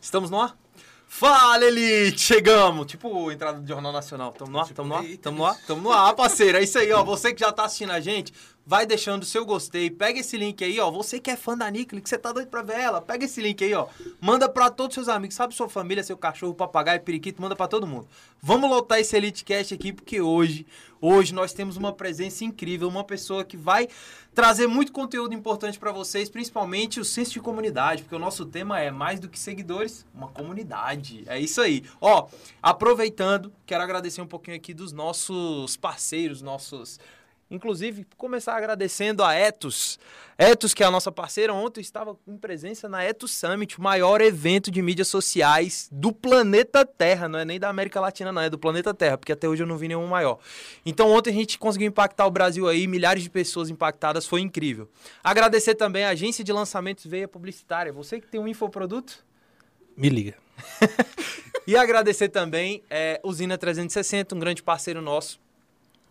Estamos no ar? Fala, Elite! Chegamos! Tipo entrada do Jornal Nacional. Tamo no ar? Tamo no ar? Tamo no ar? Tamo no ar, parceiro. É isso aí, ó. Você que já tá assistindo a gente, vai deixando o seu gostei. Pega esse link aí, ó. Você que é fã da Nicole, que você tá doido pra ver ela, pega esse link aí, ó. Manda pra todos os seus amigos. Sabe sua família, seu cachorro, papagaio, periquito, manda pra todo mundo. Vamos lotar esse Elite Cast aqui, porque hoje, hoje nós temos uma presença incrível, uma pessoa que vai trazer muito conteúdo importante pra vocês, principalmente o senso de comunidade, porque o nosso tema é mais do que seguidores, uma comunidade. É isso aí. Ó, aproveitando, quero agradecer um pouquinho aqui dos nossos parceiros, nossos Inclusive, começar agradecendo a Etos. Etos, que é a nossa parceira, ontem estava em presença na Etos Summit, o maior evento de mídias sociais do planeta Terra. Não é nem da América Latina, não, é do planeta Terra, porque até hoje eu não vi nenhum maior. Então, ontem a gente conseguiu impactar o Brasil aí, milhares de pessoas impactadas, foi incrível. Agradecer também a agência de lançamentos Veia Publicitária. Você que tem um infoproduto? Me liga. e agradecer também é, Usina 360, um grande parceiro nosso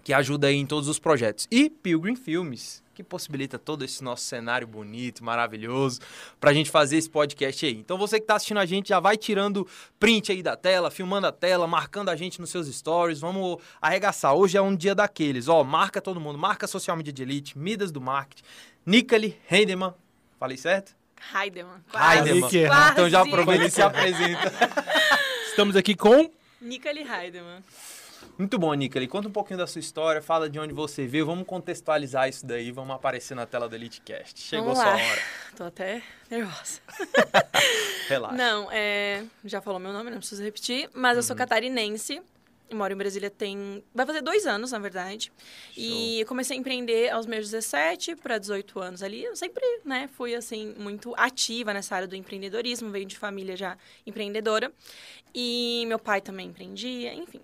que ajuda aí em todos os projetos. E Pilgrim Filmes, que possibilita todo esse nosso cenário bonito, maravilhoso, para a gente fazer esse podcast aí. Então você que está assistindo a gente já vai tirando print aí da tela, filmando a tela, marcando a gente nos seus stories. Vamos arregaçar. Hoje é um dia daqueles. Ó, marca todo mundo, marca Social Media de Elite, Midas do Marketing, Nicole Heidemann. Falei certo? Heidemann. Heidemann. Quase. Então já aproveita e se apresenta. Estamos aqui com Nicole Heidemann. Muito bom, Nicole. Conta um pouquinho da sua história, fala de onde você veio, vamos contextualizar isso daí, vamos aparecer na tela do EliteCast. Chegou Vamos sua lá. hora. Tô até nervosa. Relaxa. Não, é... Já falou meu nome, não preciso repetir. Mas eu sou Uhum. catarinense. e Moro em Brasília tem... Vai fazer dois anos, na verdade. E eu comecei a empreender aos meus 17 para 18 anos ali. Eu sempre, né, fui, assim, muito ativa nessa área do empreendedorismo. Veio de família já empreendedora. E meu pai também empreendia, enfim.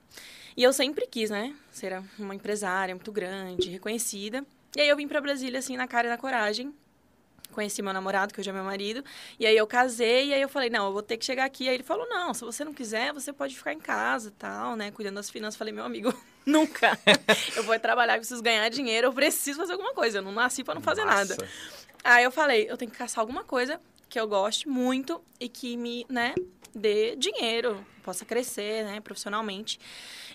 E eu sempre quis, né, ser uma empresária muito grande, reconhecida. E aí eu vim para Brasília, assim, na cara e na coragem. Conheci meu namorado, que hoje é meu marido. E aí eu casei, e aí eu falei, não, eu vou ter que chegar aqui. Aí ele falou, não, se você não quiser, você pode ficar em casa e tal, né? Cuidando das finanças. Falei, meu amigo, nunca. eu vou trabalhar, preciso ganhar dinheiro, eu preciso fazer alguma coisa. Eu não nasci para não fazer nada. Massa. Aí eu falei, eu tenho que caçar alguma coisa que eu goste muito e que me, né, dê dinheiro, possa crescer, né, profissionalmente.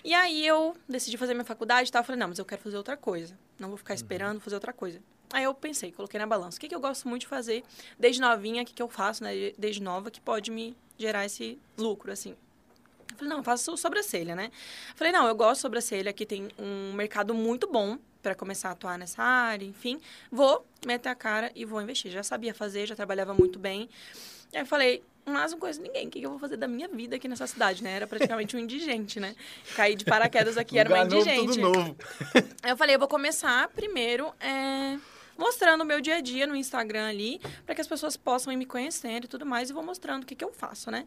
E aí eu decidi fazer minha faculdade e tal. Falei, não, mas eu quero fazer outra coisa. Não vou ficar esperando vou fazer outra coisa. Aí eu pensei, coloquei na balança. O que, que eu gosto muito de fazer desde novinha, o que, que eu faço, né, desde nova, que pode me gerar esse lucro, assim. Eu Falei, não, eu faço sobrancelha, né? Falei, não, eu gosto de sobrancelha, aqui tem um mercado muito bom para começar a atuar nessa área, enfim. Vou meter a cara e vou investir. Já sabia fazer, já trabalhava muito bem. Aí eu falei, mas não conheço ninguém, o que eu vou fazer da minha vida aqui nessa cidade, né? Era praticamente um indigente, né? Caí de paraquedas aqui, era uma novo, indigente. Tudo novo. Aí eu falei, eu vou começar primeiro é, mostrando o meu dia a dia no Instagram ali, para que as pessoas possam ir me conhecendo e tudo mais, e vou mostrando o que, que eu faço, né?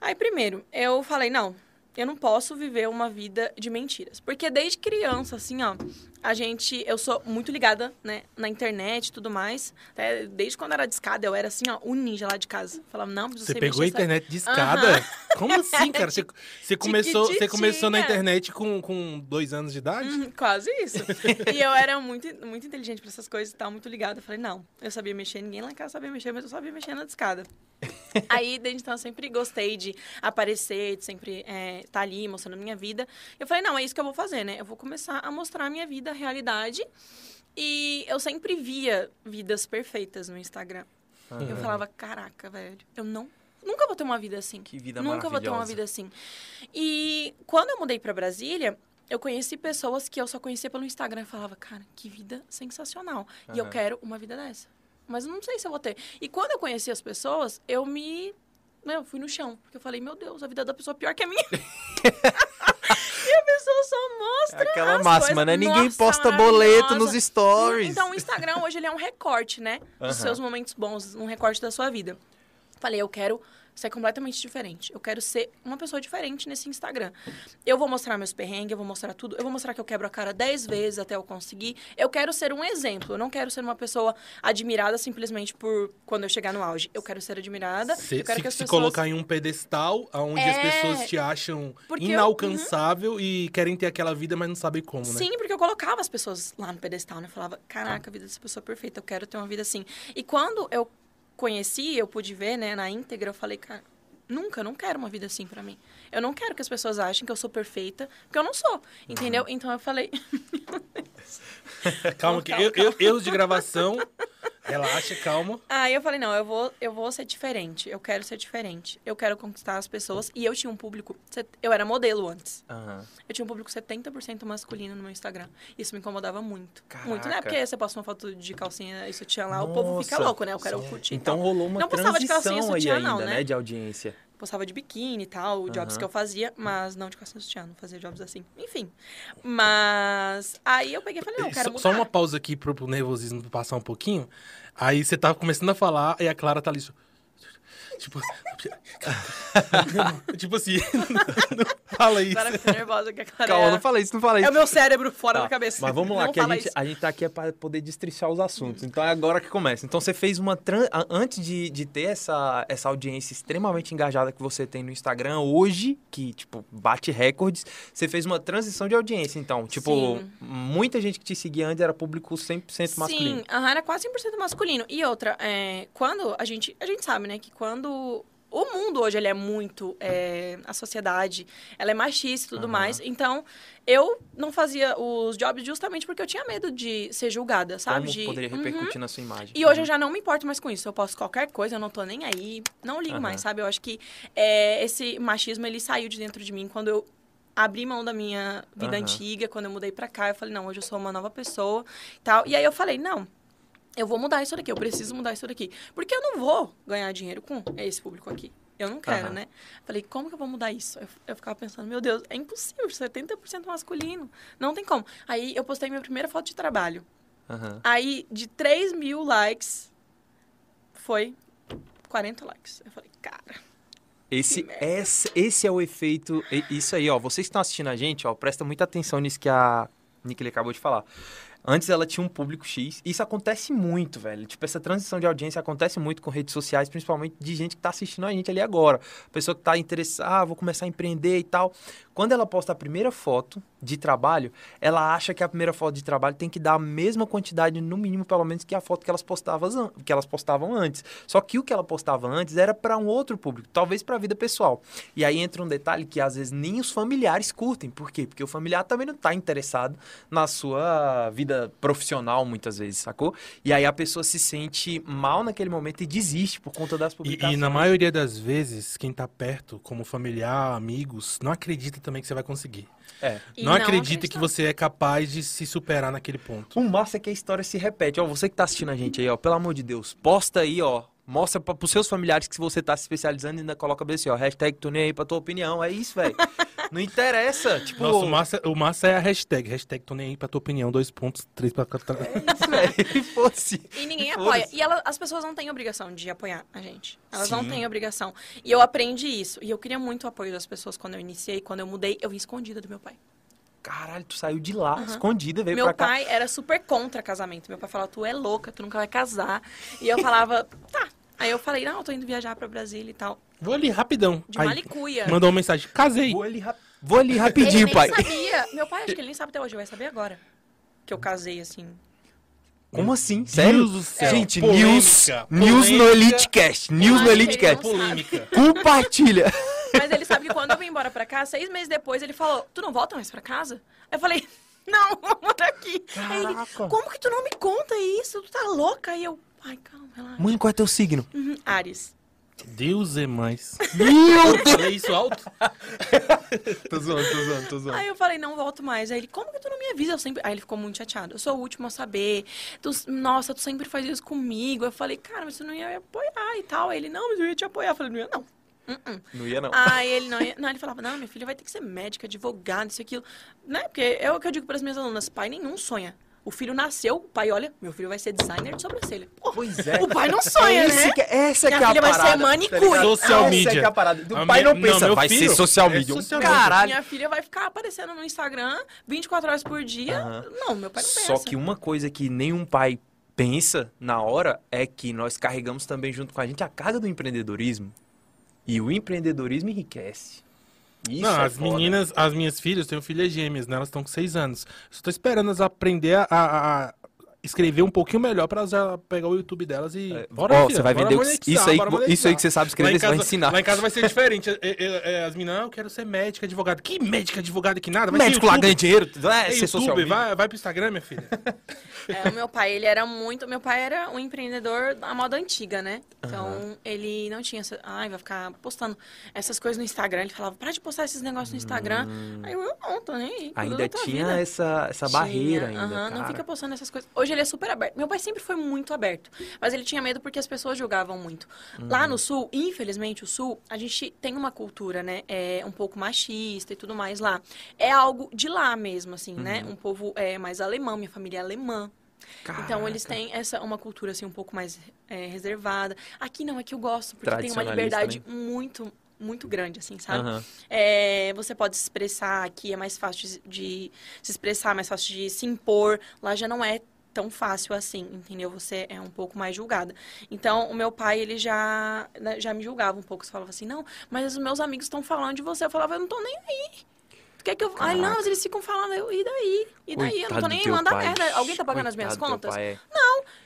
Aí, primeiro, eu falei, não, eu não posso viver uma vida de mentiras. Porque desde criança, assim, ó, a gente. Eu sou muito ligada, né, na internet e tudo mais. Até desde quando era de escada, eu era assim, ó, o ninja lá de casa. Falava, não, preciso Você pegou a internet de escada? Como assim, cara? Você, você começou, você começou na internet com, com dois anos de idade? Uhum, quase isso. e eu era muito, muito inteligente pra essas coisas e tal, muito ligada. Eu falei, não, eu sabia mexer, ninguém lá em casa sabia mexer, mas eu sabia mexer na escada. Aí, desde então, eu sempre gostei de aparecer, de sempre estar tá ali mostrando a minha vida. Eu falei, não, é isso que eu vou fazer, né? Eu vou começar a mostrar a minha vida, realidade. E eu sempre via vidas perfeitas no Instagram. Eu falava, caraca, velho, eu não. Nunca vou ter uma vida assim. Que vida Nunca vou ter uma vida assim. E quando eu mudei pra Brasília, eu conheci pessoas que eu só conhecia pelo Instagram. Eu falava, cara, que vida sensacional. E eu quero uma vida dessa. Mas eu não sei se eu vou ter. E quando eu conheci as pessoas, eu me. Meu, fui no chão. Porque eu falei, meu Deus, a vida da pessoa é pior que a minha. a pessoa só mostra. Aquela as máxima, coisas. né? Ninguém Nossa, posta boleto nos stories. Então, o Instagram hoje ele é um recorte, né? Dos seus momentos bons, um recorte da sua vida. Falei, eu quero ser completamente diferente. Eu quero ser uma pessoa diferente nesse Instagram. Eu vou mostrar meus perrengues, eu vou mostrar tudo. Eu vou mostrar que eu quebro a cara dez vezes até eu conseguir. Eu quero ser um exemplo. Eu não quero ser uma pessoa admirada simplesmente por quando eu chegar no auge. Eu quero ser admirada. Se, eu quero se- que as se pessoas... colocar em um pedestal onde as É. pessoas te acham Porque eu- inalcançável e querem ter aquela vida, mas não sabem como, né? Sim, porque eu colocava as pessoas lá no pedestal, né? Eu falava, caraca, a vida dessa pessoa é perfeita, eu quero ter uma vida assim. E quando eu conheci, eu pude ver, né, na íntegra, eu falei, cara, Nunca, eu não quero uma vida assim pra mim. Eu não quero que as pessoas achem que eu sou perfeita, porque eu não sou, entendeu? Uhum. Então eu falei. Calma, que Calma, eu- calma. eu- erros de gravação. Relaxa, calma. Aí eu falei, não, eu vou, eu vou ser diferente. Eu quero ser diferente. Eu quero conquistar as pessoas. E eu tinha um público. Eu era modelo antes. Aham. Eu tinha um público 70% masculino no meu Instagram. Isso me incomodava muito. Caraca. Muito, né? Porque você posta uma foto de calcinha e sutiã lá, o povo fica Nossa. louco, né? Eu quero curtir. e Então rolou uma Não postava de calcinha e sutiã, ainda, não, né? né? De audiência. Postava de biquíni e tal, jobs que eu fazia, mas não de calcinha sutiã, não fazia jobs assim. Enfim. Mas aí eu peguei e falei, não, quero Só, mudar. só uma pausa aqui pro, pro nervosismo passar um pouquinho. Aí você tava começando a falar e a Clara tá ali. Tipo. tipo assim. fala isso. Agora eu fiquei nervosa que a Clara Calma, é... não falei isso, não falei É isso. o meu cérebro fora Tá, da cabeça. Mas vamos lá, Não que a fala gente, isso. a gente tá aqui é para poder destrinchar os assuntos. Então é agora que começa. Então você fez uma. Tran... Antes de, de ter essa, essa audiência extremamente engajada que você tem no Instagram hoje, que, tipo, bate recordes, você fez uma transição de audiência. Então, tipo, Sim. muita gente que te seguia antes era público 100% masculino. Sim, aham, era quase 100% masculino. E outra, é, quando a gente... A gente sabe, né, que quando... O mundo hoje, ele é muito... é, a sociedade, ela é machista e tudo Aham. mais. Então, eu não fazia os jobs justamente porque eu tinha medo de ser julgada, sabe? Como de, poderia Uhum. repercutir na sua imagem. E hoje eu já não me importo mais com isso. Eu posto qualquer coisa, eu não tô nem aí. Não ligo mais, sabe? Eu acho que é, esse machismo, ele saiu de dentro de mim quando eu abri mão da minha vida antiga, quando eu mudei pra cá. Eu falei, não, hoje eu sou uma nova pessoa tal. E aí eu falei, não, eu vou mudar isso daqui, eu preciso mudar isso daqui. Porque eu não vou ganhar dinheiro com esse público aqui. Eu não quero, Aham. né? Falei, como que eu vou mudar isso? Eu, eu ficava pensando, meu Deus, é impossível, 70% masculino. Não tem como. Aí eu postei minha primeira foto de trabalho. Aham. Aí, de 3 mil likes, foi 40 likes. Eu falei, cara. Esse, esse, esse é o efeito. Isso aí, ó. Vocês que estão assistindo a gente, ó, presta muita atenção nisso que a Nickele acabou de falar. Antes ela tinha um público X. Isso acontece muito, velho. Tipo, essa transição de audiência acontece muito com redes sociais, principalmente de gente que tá assistindo a gente ali agora. Pessoa que tá interessada, ah, vou começar a empreender e tal. Quando ela posta a primeira foto de trabalho, ela acha que a primeira foto de trabalho tem que dar a mesma quantidade, no mínimo, pelo menos, que a foto que elas postavam, que elas postavam antes. Só que o que ela postava antes era para um outro público, talvez para a vida pessoal. E aí entra um detalhe que às vezes nem os familiares curtem. Por quê? Porque o familiar também não está interessado na sua vida profissional, muitas vezes, sacou? E aí a pessoa se sente mal naquele momento e desiste por conta das E, publicações. e na maioria das vezes, quem tá perto, como familiar, amigos, não acredita também que você vai conseguir. É. E não, acredita que você é capaz de se superar naquele ponto. O massa é que a história se repete. Ó, você que tá assistindo a gente aí, ó, pelo amor de Deus, posta aí, ó. Mostra pra, pros seus familiares que se você tá se especializando, ainda coloca bem assim, ó. Hashtag tô nem aí pra tua opinião. É isso, velho. Não interessa. Tipo, Nossa, o massa, o massa é a hashtag. Hashtag tô nem aí pra tua opinião. Dois pontos, três pra... é isso, velho. Fosse. E ninguém apoia. E ela- as pessoas não têm obrigação de apoiar a gente. Elas não Sim. têm obrigação. E eu aprendi isso. E eu queria muito o apoio das pessoas quando eu iniciei, quando eu mudei. Eu vim escondida do meu pai. Caralho, tu saiu de lá, escondida, veio meu pra cá. pai era super contra casamento. Meu pai falava, tu é louca, tu nunca vai casar. E eu falava, tá. Aí eu falei, não, eu tô indo viajar pra Brasília e tal. Vou ali, rapidão. De Aí, malicuia. Mandou uma mensagem. Casei. Vou ali, rap- Vou ali Ele rapidinho, nem pai. sabia. Meu pai, acho que ele nem sabe até hoje. Vai saber agora. Que eu casei, assim. Como assim? Sério? Deus do céu. Gente, Polêmica, news, news no polêmica. Elitecast. News no acho que ele Elitecast. não Polêmica. Compartilha. Mas ele sabe que quando eu vim embora pra cá, seis meses depois, ele falou, tu não volta mais pra casa? Eu falei, não, vamos daqui. Aí ele, Caraca. como que tu não me conta isso? Tu tá louca? Aí eu, ai, calma, relaxa. Mãe, qual é teu signo? Uhum, Ares. Deus é mais. Meu Eu falei isso alto? Tô zoando, tô zoando, tô zoando. Aí eu falei, não volto mais. Aí ele, como que tu não me avisa? Eu sempre... Aí ele ficou muito chateado. Eu sou o último a saber. Tu... Nossa, tu sempre faz isso comigo. Eu falei, cara, mas tu não ia me apoiar e tal. Aí ele, não, mas eu ia te apoiar. Eu falei, não ia não. Uh-uh. Não ia, não. Aí ele não, ia- não, ele falava, não, minha filha vai ter que ser médica, advogada, isso e aquilo. Né? Porque é o que eu digo para as minhas alunas, pai nenhum sonha. O filho nasceu, o pai olha, meu filho vai ser designer de sobrancelha. Pô, Pois é. O pai não sonha, Esse né? que- essa Minha que é a filha vai ser manicure. tá ligado? Social essa media. é que é a parada. O pai minha- não pensa, não, vai filho ser social é media. social Caralho. Minha filha vai ficar aparecendo no Instagram 24 horas por dia. Não, meu pai não pensa. Só que uma coisa que nenhum pai pensa na hora é que nós carregamos também junto com a gente a carga do empreendedorismo. E o empreendedorismo enriquece. Isso não, é as foda. meninas, as minhas filhas, eu tenho filhas gêmeas, né? Elas estão com seis anos. Só tô esperando elas aprender a, a- a escrever um pouquinho melhor pra elas pegar o YouTube delas e. É, Bora, ó, filha, você vai bora vender isso aí, isso aí que você sabe escrever, em, você vai casa, ensinar. lá em casa vai ser diferente. É, é, é, as meninas, ah, eu quero ser médica, advogada. Que médica, advogada que nada? Vai Médico lá ganha dinheiro, é, É ser social YouTube, media. vai, vai pro Instagram, minha filha. É, o meu pai, ele era muito. Meu pai era um empreendedor da moda antiga, né? Então, ele não tinha essa. Ai, vai ficar postando essas coisas no Instagram. Ele falava, para de postar esses negócios no Instagram. Aí eu, não, tô nem Ainda tinha vida." essa, essa Tinha, barreira ainda. Não fica postando essas coisas. Hoje ele é super aberto. Meu pai sempre foi muito aberto. Mas ele tinha medo porque as pessoas julgavam muito. Lá Uhum. no sul, infelizmente, o sul, a gente tem uma cultura, né? É um pouco machista e tudo mais lá. É algo de lá mesmo, assim, né? Uhum. Um povo é, mais alemão, minha família é alemã. Então eles Caraca. têm essa uma cultura assim um pouco mais é, reservada. Aqui não é que eu gosto porque tem uma liberdade muito muito grande assim, sabe? Aham. É, você pode se expressar aqui é mais fácil de, de se expressar, mais fácil de se impor. Lá já não é tão fácil assim, entendeu? Você é um pouco mais julgada. Então, o meu pai, ele já, né, já me julgava um pouco. Você falava assim, não, mas os meus amigos estão falando de você. Eu falava, eu não tô nem aí. Tu quer que eu... Ai, não, Caraca. mas eles ficam falando, eu, e daí? E daí? eu não Coitado tô nem aí, manda pai. merda. Alguém tá pagando as minhas Coitado do teu contas? é.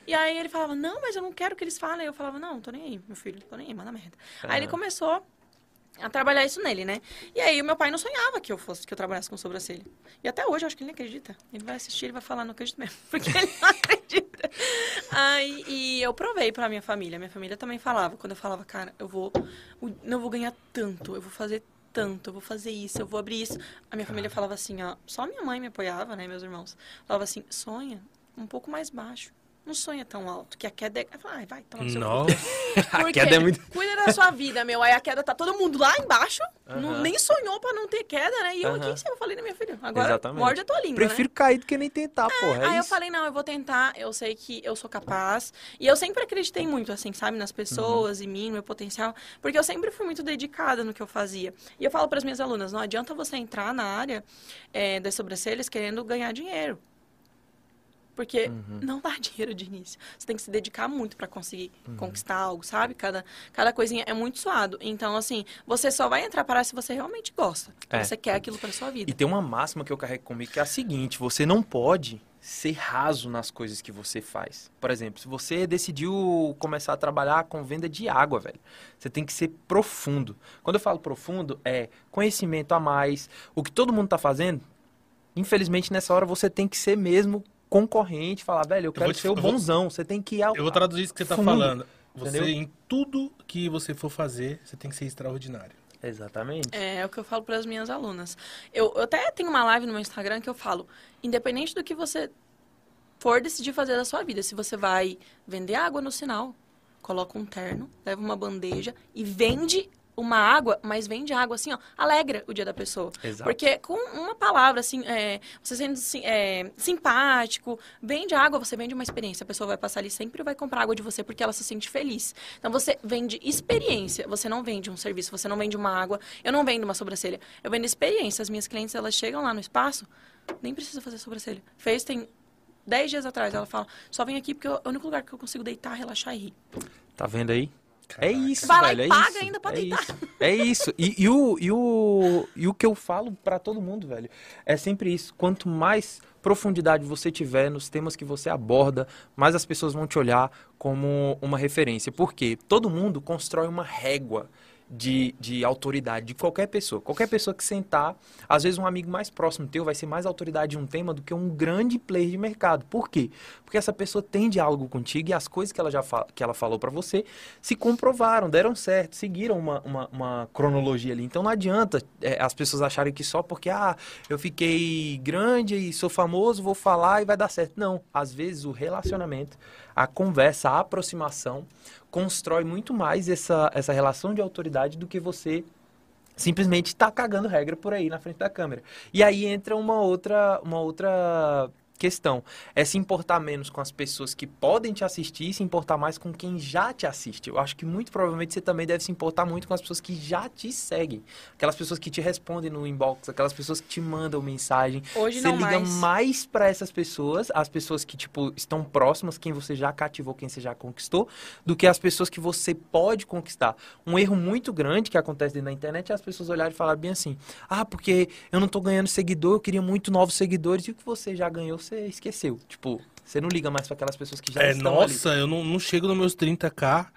E aí ele falava, não, mas eu não quero que eles falem. Eu falava, não, tô nem aí, meu filho, tô nem aí, manda merda. Aí ele começou a trabalhar isso nele, né? E aí o meu pai não sonhava que eu fosse, que eu trabalhasse com sobrancelha. E até hoje eu acho que ele nem acredita. Ele vai assistir, ele vai falar, não acredito mesmo, porque ele não acredita. Aí, e eu provei pra minha família. Minha família também falava, quando eu falava, cara, eu vou, não vou ganhar tanto, eu vou fazer tanto, eu vou fazer isso, eu vou abrir isso. A minha família falava assim, ó, só minha mãe me apoiava, né, meus irmãos. Falava assim, sonha um pouco mais baixo. Não sonha tão alto, que a queda é... Eu Ai, vai, toma no seu cu." Nossa. A queda é muito... Cuida da sua vida, meu. Aí a queda tá todo mundo lá embaixo, não- Aham. nem sonhou pra não ter queda, né? E eu Aham. aqui em cima, eu falei na minha filha, agora Exatamente. morde a tua língua, Prefiro cair do que nem tentar, porra. né? É Aí eu isso. falei, não, eu vou tentar, eu sei que eu sou capaz. E eu sempre acreditei muito, assim, sabe, nas pessoas, em mim, no meu potencial. Porque eu sempre fui muito dedicada no que eu fazia. E eu falo para as minhas alunas, não adianta você entrar na área eh, das sobrancelhas querendo ganhar dinheiro. Porque Uhum. não dá dinheiro de início. Você tem que se dedicar muito para conseguir Uhum. conquistar algo, sabe? Cada, cada coisinha é muito suado. Então, assim, você só vai entrar para se você realmente gosta. É. Você quer aquilo para sua vida. E tem uma máxima que eu carrego comigo que é a seguinte: você não pode ser raso nas coisas que você faz. Por exemplo, se você decidiu começar a trabalhar com venda de água, velho, você tem que ser profundo. Quando eu falo profundo, é conhecimento a mais. O que todo mundo tá fazendo, infelizmente nessa hora você tem que ser mesmo concorrente, falar, velho, eu quero vou te- ser o eu vou- bonzão, você tem que ir ao... Eu vou traduzir isso que você tá Fundo, falando. Você, entendeu? em tudo que você for fazer, você tem que ser extraordinário. Exatamente. É, é o que eu falo para as minhas alunas. Eu, eu até tenho uma live no meu Instagram que eu falo, independente do que você for decidir fazer da sua vida, se você vai vender água no sinal, coloca um terno, leva uma bandeja e vende uma água, mas vende água assim, ó, alegra o dia da pessoa. Exato. Porque com uma palavra, assim, é, você sendo sim- é, simpático, vende água, você vende uma experiência. A pessoa vai passar ali sempre e vai comprar água de você porque ela se sente feliz. Então você vende experiência, você não vende um serviço, você não vende uma água, eu não vendo uma sobrancelha. Eu vendo experiência. As minhas clientes, elas chegam lá no espaço, nem precisa fazer sobrancelha. Fez tem 10 dias atrás, ela fala, só vem aqui porque é o único lugar que eu consigo deitar, relaxar e rir. Tá vendo aí? É Caraca. isso, Vai lá velho. e é paga isso, ainda pra é deitar. Isso, é isso. E, e o, e, o, e o que eu falo pra todo mundo, velho, é sempre isso. Quanto mais profundidade você tiver nos temas que você aborda, mais as pessoas vão te olhar como uma referência. Porque todo mundo constrói uma régua de, de autoridade de qualquer pessoa. Qualquer pessoa que sentar, às vezes um amigo mais próximo teu vai ser mais autoridade em um tema do que um grande player de mercado. Por quê? Porque essa pessoa tem diálogo contigo e as coisas que ela já fa- que ela falou pra você se comprovaram, deram certo, seguiram uma, uma, uma cronologia ali. Então não adianta é, as pessoas acharem que só porque ah, eu fiquei grande e sou famoso, vou falar e vai dar certo. Não. Às vezes o relacionamento, a conversa, a aproximação constrói muito mais essa, essa relação de autoridade do que você simplesmente tá cagando regra por aí na frente da câmera. E aí entra uma outra, uma outra questão. É se importar menos com as pessoas que podem te assistir e se importar mais com quem já te assiste. Eu acho que muito provavelmente você também deve se importar muito com as pessoas que já te seguem. Aquelas pessoas que te respondem no inbox, aquelas pessoas que te mandam mensagem. Hoje você não liga mais. mais pra essas pessoas, as pessoas que tipo estão próximas, quem você já cativou, quem você já conquistou, do que as pessoas que você pode conquistar. Um erro muito grande que acontece dentro da internet é as pessoas olharem e falar bem assim: "Ah, porque eu não tô ganhando seguidor, eu queria muito novos seguidores". E o que você já ganhou, você esqueceu. Tipo, você não liga mais para aquelas pessoas que já é, estão nossa, ali. eu não, não chego nos meus 30k.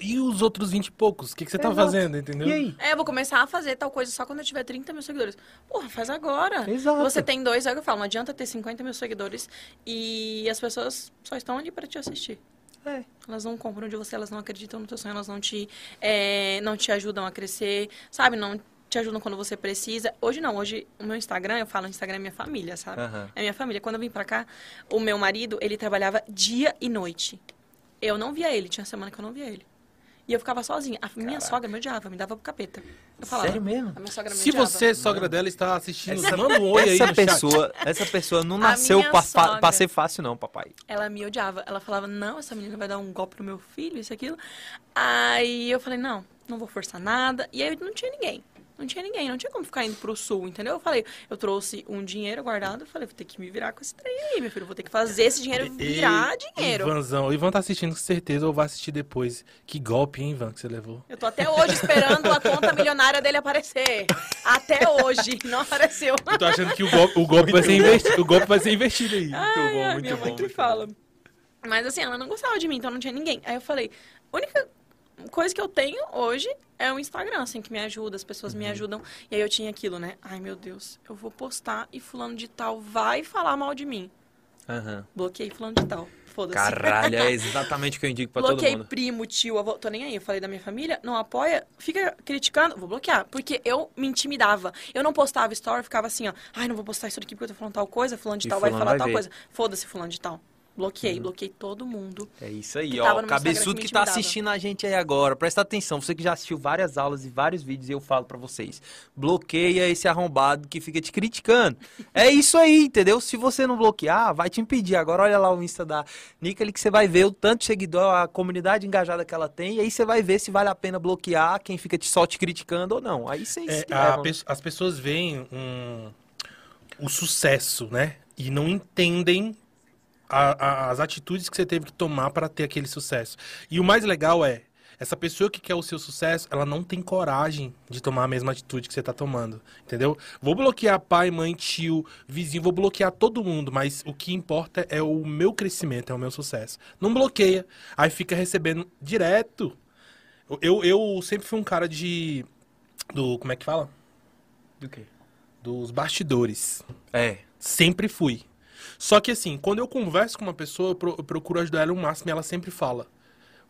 E os outros 20 e poucos? O que, que você tá Exato. fazendo, entendeu? E aí? É, eu vou começar a fazer tal coisa só quando eu tiver 30 mil seguidores. Porra, faz agora. Exato. Você tem dois, é o que eu falo, não adianta ter 50 mil seguidores e as pessoas só estão ali para te assistir. É. Elas não compram de você, elas não acreditam no teu sonho, elas não te, é, não te ajudam a crescer, sabe? Não te ajudam quando você precisa. Hoje não, hoje o meu Instagram, eu falo, o Instagram é minha família, sabe? Aham. É minha família. Quando eu vim pra cá, o meu marido, ele trabalhava dia e noite. Eu não via ele, tinha semana que eu não via ele. E eu ficava sozinha. A minha sogra me odiava, me dava pro capeta. Eu falava, Sério mesmo? A minha sogra me Se odiava. você, sogra dela, está assistindo, manda um oi aí essa no chat. pessoa, essa pessoa não nasceu pra, sogra. pra ser fácil, não, papai. Ela me odiava. Ela falava, não, essa menina vai dar um golpe no meu filho, isso e aquilo. Aí eu falei, não, não vou forçar nada. E aí não tinha ninguém. Não tinha ninguém, não tinha como ficar indo pro sul, entendeu? Eu falei, eu trouxe um dinheiro guardado, eu falei, vou ter que me virar com esse trem aí, meu filho. Vou ter que fazer esse dinheiro virar E- dinheiro. Ivanzão, o Ivan tá assistindo com certeza ou vai assistir depois. Que golpe, hein, Ivan, que você levou. Eu tô até hoje esperando a conta milionária dele aparecer. Até hoje, não apareceu. Eu tô achando que o golpe, o golpe, vai, ser investido, o golpe vai ser investido aí. Ai, bom, ai, muito minha bom, mãe muito fala. Mas assim, ela não gostava de mim, então não tinha ninguém. Aí eu falei, a única coisa que eu tenho hoje é o Instagram, assim, que me ajuda, as pessoas Uhum. me ajudam. E aí eu tinha aquilo, né? Ai, meu Deus, eu vou postar e fulano de tal vai falar mal de mim. Aham. Bloqueei fulano de tal. Foda-se. Caralho, é exatamente o que eu indico pra todo Bloqueei mundo. primo, tio, avô, tô nem aí. Eu falei da minha família, não apoia, fica criticando, vou bloquear. Porque eu me intimidava. Eu não postava story, ficava assim, ó. Ai, não vou postar isso aqui porque eu tô falando tal coisa, fulano de E tal vai fulano falar vai tal ver. coisa. Foda-se, fulano de tal. Bloqueei, bloqueei todo mundo. É isso aí, ó. Cabeçudo que que tá assistindo a gente aí agora. Presta atenção, você que já assistiu várias aulas e vários vídeos, eu falo pra vocês. Bloqueia esse arrombado que fica te criticando. É isso aí, entendeu? Se você não bloquear, vai te impedir. Agora olha lá o Insta da Nicole que você vai ver o tanto de seguidor, a comunidade engajada que ela tem, e aí você vai ver se vale a pena bloquear quem fica te, só te criticando ou não. Aí vocês É, a as pessoas veem um, o sucesso, né? E não entendem a- a- as atitudes que você teve que tomar para ter aquele sucesso. E o mais legal é, essa pessoa que quer o seu sucesso, ela não tem coragem de tomar a mesma atitude que você tá tomando, entendeu? Vou bloquear pai, mãe, tio, vizinho, vou bloquear todo mundo, mas o que importa é o meu crescimento, é o meu sucesso. Não bloqueia, aí fica recebendo direto. Eu, eu sempre fui um cara de... Do, como é que fala? Do quê? dos bastidores. É. Sempre fui. Só que assim, quando eu converso com uma pessoa, eu, pro- eu procuro ajudar ela o máximo e ela sempre fala.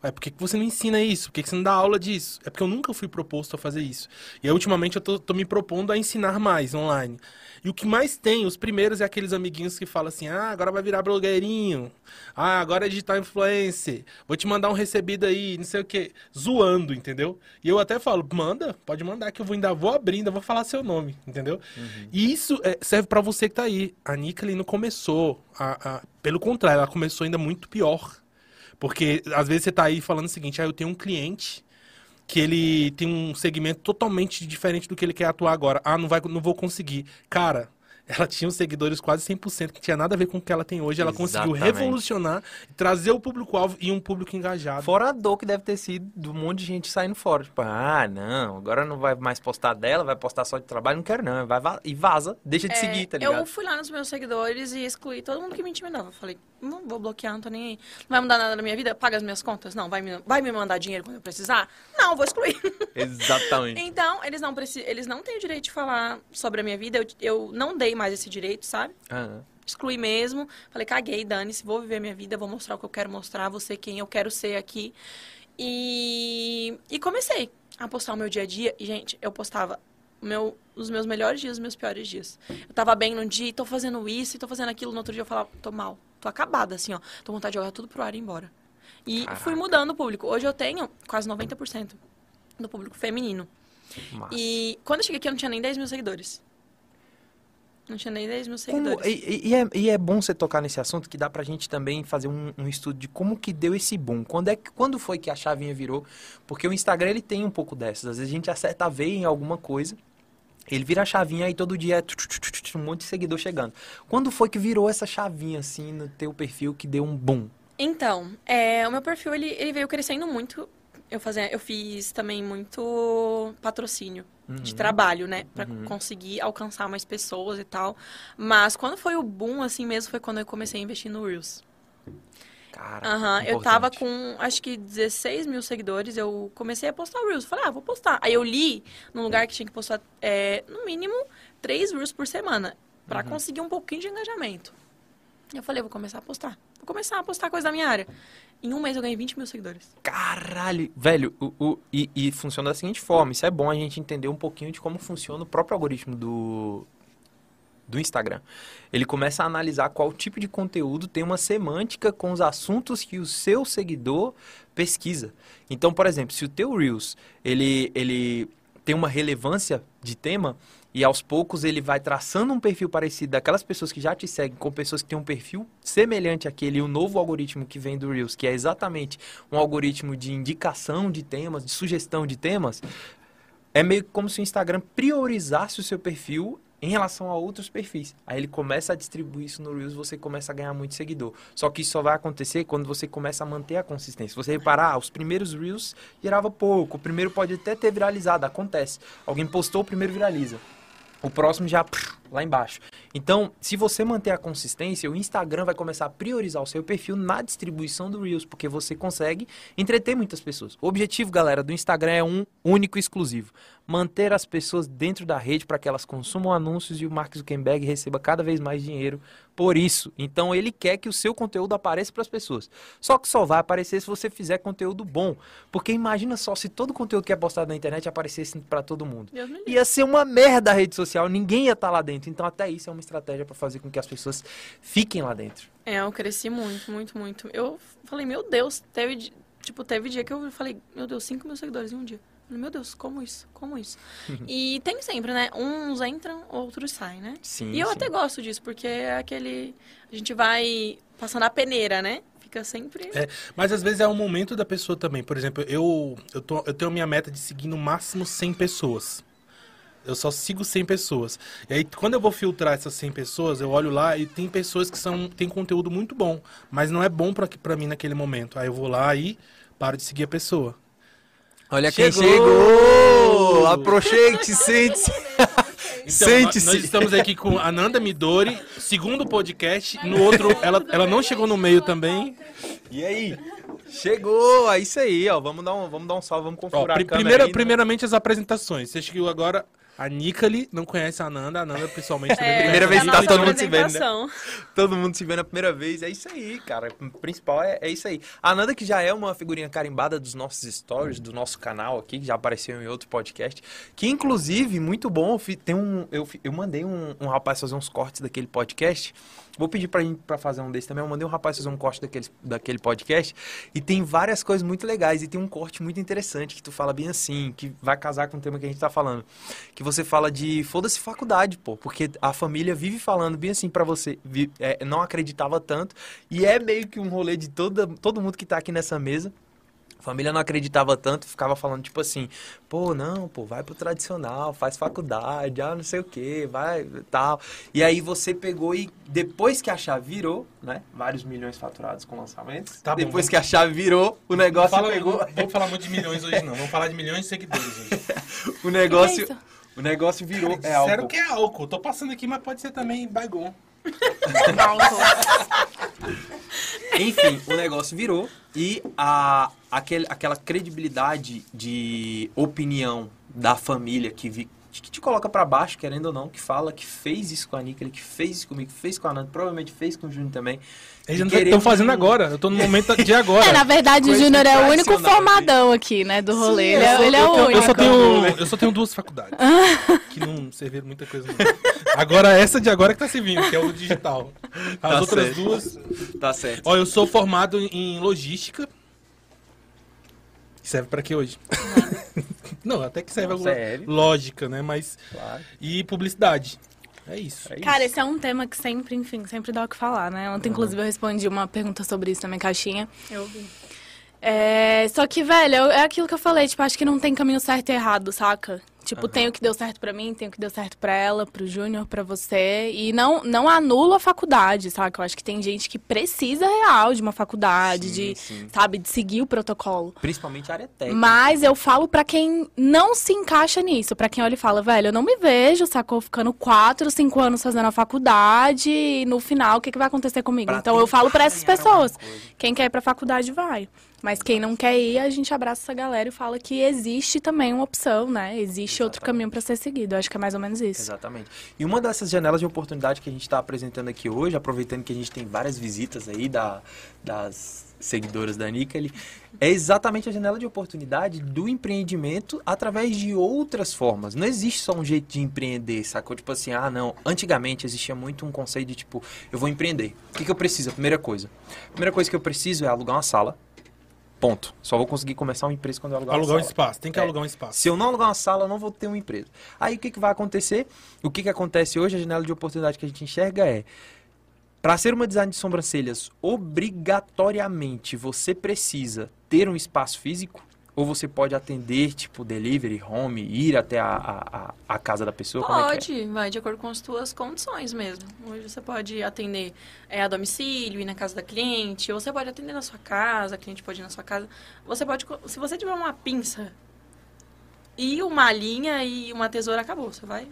Ué, por que, que você não ensina isso? Por que, que você não dá aula disso? É porque eu nunca fui proposto a fazer isso. E aí, ultimamente eu tô, tô me propondo a ensinar mais online. E o que mais tem, os primeiros é aqueles amiguinhos que falam assim: ah, agora vai virar blogueirinho. Ah, agora é digital influencer. Vou te mandar um recebido aí, não sei o quê. Zoando, entendeu? E eu até falo: manda, pode mandar que eu vou, ainda vou abrir, ainda vou falar seu nome, entendeu? E isso é, serve pra você que tá aí. A Nicole não começou. a- a- pelo contrário, ela começou ainda muito pior. Porque às vezes você tá aí falando o seguinte: ah, eu tenho um cliente que ele tem um segmento totalmente diferente do que ele quer atuar agora. Ah, não, vai, não vou conseguir. Cara, ela tinha os seguidores quase 100%, que tinha nada a ver com o que ela tem hoje. Ela conseguiu Exatamente. revolucionar, trazer o público-alvo e um público engajado. Fora a dor que deve ter sido de um monte de gente saindo fora. Tipo, ah, não, agora não vai mais postar dela, vai postar só de trabalho, não quero não. Vai, va- e vaza, deixa de É, seguir, tá ligado? Eu fui lá nos meus seguidores e excluí todo mundo que me intimidava. Eu Falei, não vou bloquear, não tô nem aí. Não vai mudar nada na minha vida? Paga as minhas contas? Não. Vai me, vai me mandar dinheiro quando eu precisar? Não, vou excluir. Exatamente. então, eles não, preci- eles não têm o direito de falar sobre a minha vida. Eu, eu não dei mais esse direito, sabe? Aham. Excluí mesmo. Falei, caguei, dane-se, vou viver minha vida, vou mostrar o que eu quero mostrar, vou ser quem eu quero ser aqui. E, e comecei a postar o meu dia a dia. E, gente, eu postava meu, os meus melhores dias, os meus piores dias. Eu tava bem num dia, e tô fazendo isso, e tô fazendo aquilo. No outro dia eu falava, tô mal, tô acabada, assim, ó. Tô com vontade de jogar tudo pro ar e ir embora. E Caraca. fui mudando o público. Hoje eu tenho quase 90% do público feminino. Massa. E quando eu cheguei aqui, eu não tinha nem 10 mil seguidores. Não tinha nem 10 mil Como- seguidores. e, e- e é, e é bom você tocar nesse assunto que dá pra gente também fazer um, um estudo de como que deu esse boom. Quando, é, que- quando foi que a chavinha virou? Porque o Instagram ele tem um pouco dessas. Às vezes a gente acerta a veia em alguma coisa. Ele vira a chavinha e todo dia é um monte de seguidor chegando. Quando foi que virou essa chavinha assim no teu perfil que deu um boom? Então, é, o meu perfil ele, ele veio crescendo muito eu fazia, eu fiz também muito patrocínio uhum. de trabalho, né, para uhum. conseguir alcançar mais pessoas e tal. Mas quando foi o boom assim mesmo foi quando eu comecei a investir no Reels. Cara, uhum. eu tava com acho que 16 mil seguidores. Eu comecei a postar Reels. Falei, ah, vou postar. Aí eu li num lugar que tinha que postar é, no mínimo três Reels por semana para uhum. conseguir um pouquinho de engajamento. Eu falei, vou começar a postar. Vou começar a postar coisa da minha área. Em um mês eu ganhei 20 mil seguidores. Caralho! Velho, o, o, e, e funciona da seguinte forma. Isso é bom a gente entender um pouquinho de como funciona o próprio algoritmo do, do Instagram. Ele começa a analisar qual tipo de conteúdo tem uma semântica com os assuntos que o seu seguidor pesquisa. Então, por exemplo, se o teu Reels, ele, ele tem uma relevância de tema, e aos poucos ele vai traçando um perfil parecido daquelas pessoas que já te seguem com pessoas que têm um perfil semelhante àquele, o novo algoritmo que vem do Reels, que é exatamente um algoritmo de indicação de temas, de sugestão de temas, é meio como se o Instagram priorizasse o seu perfil em relação a outros perfis. Aí ele começa a distribuir isso no Reels, você começa a ganhar muito seguidor. Só que isso só vai acontecer quando você começa a manter a consistência. Você reparar, os primeiros Reels gerava pouco, o primeiro pode até ter viralizado, acontece. Alguém postou, o primeiro viraliza o próximo já lá embaixo. Então, se você manter a consistência, o Instagram vai começar a priorizar o seu perfil na distribuição do Reels, porque você consegue entreter muitas pessoas. O objetivo, galera, do Instagram é um único e exclusivo: manter as pessoas dentro da rede para que elas consumam anúncios e o Mark Zuckerberg receba cada vez mais dinheiro por isso. Então ele quer que o seu conteúdo apareça para as pessoas. Só que só vai aparecer se você fizer conteúdo bom. Porque imagina só se todo o conteúdo que é postado na internet aparecesse para todo mundo. Ia ser uma merda a rede social, ninguém ia estar tá lá dentro. Então até isso é uma estratégia para fazer com que as pessoas fiquem lá dentro. É, eu cresci muito, muito, muito. Eu falei, meu Deus, teve, tipo, teve dia que eu falei, meu Deus, 5 mil seguidores em um dia. Meu Deus, como isso? Como isso? e tem sempre, né? Uns entram, outros saem, né? Sim. E eu sim. até gosto disso, porque é aquele. A gente vai passando a peneira, né? Fica sempre. É, mas às vezes é o momento da pessoa também. Por exemplo, eu, eu, tô, eu tenho a minha meta de seguir no máximo 100 pessoas. Eu só sigo 100 pessoas. E aí, quando eu vou filtrar essas 100 pessoas, eu olho lá e tem pessoas que são, têm conteúdo muito bom, mas não é bom para mim naquele momento. Aí eu vou lá e paro de seguir a pessoa. Olha chegou! quem chegou! Aproxente, sente-se. Então, Sente-se. Nós estamos aqui com a Nanda Midori, segundo podcast. No outro, ela, ela não chegou no meio também. E aí? Chegou! É isso aí, ó. Vamos dar um, vamos dar um salve, vamos configurar ó, pr primeira, Primeiramente as apresentações. Você chegou agora a Nikali não conhece a Nanda, a Nanda pessoalmente também. É, primeira vez que tá todo mundo se vendo, né? Todo mundo se vendo a primeira vez. É isso aí, cara. O principal é, é isso aí. A Nanda, que já é uma figurinha carimbada dos nossos stories, do nosso canal aqui, que já apareceu em outro podcast. Que, inclusive, muito bom. Tem um, eu, eu mandei um, um rapaz fazer uns cortes daquele podcast. Vou pedir pra gente pra fazer um desse também. Eu mandei um rapaz fazer um corte daquele, daquele podcast. E tem várias coisas muito legais. E tem um corte muito interessante que tu fala bem assim, que vai casar com o tema que a gente tá falando. Que você fala de foda-se faculdade, pô. Porque a família vive falando bem assim para você. É, não acreditava tanto. E é meio que um rolê de toda, todo mundo que tá aqui nessa mesa família não acreditava tanto, ficava falando tipo assim, pô, não, pô, vai pro tradicional, faz faculdade, ah, não sei o que, vai, tal. E aí você pegou e depois que a chave virou, né, vários milhões faturados com lançamentos, tá depois bom, que a chave virou, o negócio fala, pegou... Não vamos falar muito de milhões hoje não, vamos falar de milhões de seguidores hoje. o negócio... É o negócio virou. Cara, é álcool. Sério que é álcool. Tô passando aqui, mas pode ser também Baigon. Enfim, o negócio virou e a, aquele, aquela credibilidade de opinião da família que, vi, que te coloca para baixo, querendo ou não, que fala que fez isso com a Nickel, que fez isso comigo, que fez com a Nanda, provavelmente fez com o Júnior também. Eles estão fazendo agora, eu tô no momento de agora. É, na verdade, o Júnior é o único formadão aqui, né, do rolê. Sim, ele, é, ele é o único. Eu só, tenho, eu só tenho duas faculdades, que não serviram muita coisa. Não. Agora, essa de agora que tá servindo, que é o digital. As tá outras certo. duas... Tá certo. Ó, eu sou formado em logística. Serve para que hoje? Não, até que serve alguma lógica, né? Mas. Claro. E publicidade. É isso. É Cara, isso. esse é um tema que sempre, enfim, sempre dá o que falar, né? Ontem, uhum. inclusive, eu respondi uma pergunta sobre isso na minha caixinha. Eu vi. É, só que, velho, é aquilo que eu falei, tipo, acho que não tem caminho certo e errado, saca? Tipo, tem o que deu certo pra mim, tem o que deu certo pra ela, pro Júnior, pra você. E não, não anula a faculdade, saca? Eu acho que tem gente que precisa real de uma faculdade, Sim, de, sim. sabe, de seguir o protocolo. Principalmente a área técnica. Mas eu falo pra quem não se encaixa nisso, pra quem olha e fala, velho, eu não me vejo, sacou? Ficando quatro, cinco anos fazendo a faculdade e no final, o que, que vai acontecer comigo? Pra então eu falo pra tentar essas pessoas. Quem quer ir pra faculdade vai. Mas quem não quer ir, a gente abraça essa galera e fala que existe também uma opção, né? Existe outro Exatamente. caminho pra ser seguido. Eu acho que é mais ou menos isso. Exatamente. E uma dessas janelas de oportunidade que a gente está apresentando aqui hoje, aproveitando que a gente tem várias visitas aí da, das seguidoras da Nickel, é exatamente a janela de oportunidade do empreendimento através de outras formas. Não existe só um jeito de empreender, sacou? Tipo assim, ah, não. Antigamente existia muito um conceito de tipo, eu vou empreender. O que, que eu preciso? A primeira coisa. A primeira coisa que eu preciso é alugar uma sala. Ponto. Só vou conseguir começar uma empresa quando eu alugar, Alugar uma um sala. espaço, tem que É. alugar um espaço. Se eu não alugar uma sala, eu não vou ter uma empresa. Aí o que, que vai acontecer? O que, que acontece hoje, a janela de oportunidade que a gente enxerga é. Para ser uma design de sobrancelhas, obrigatoriamente você precisa ter um espaço físico? Ou você pode atender, tipo, delivery, home, ir até a, a, a- casa da pessoa? É é? Pode, vai de acordo com as tuas condições mesmo. Hoje você pode atender é, a domicílio, ir na casa da cliente, ou você pode atender na sua casa, a cliente pode ir na sua casa. Você pode, se você tiver uma pinça e uma linha e uma tesoura, acabou. Você vai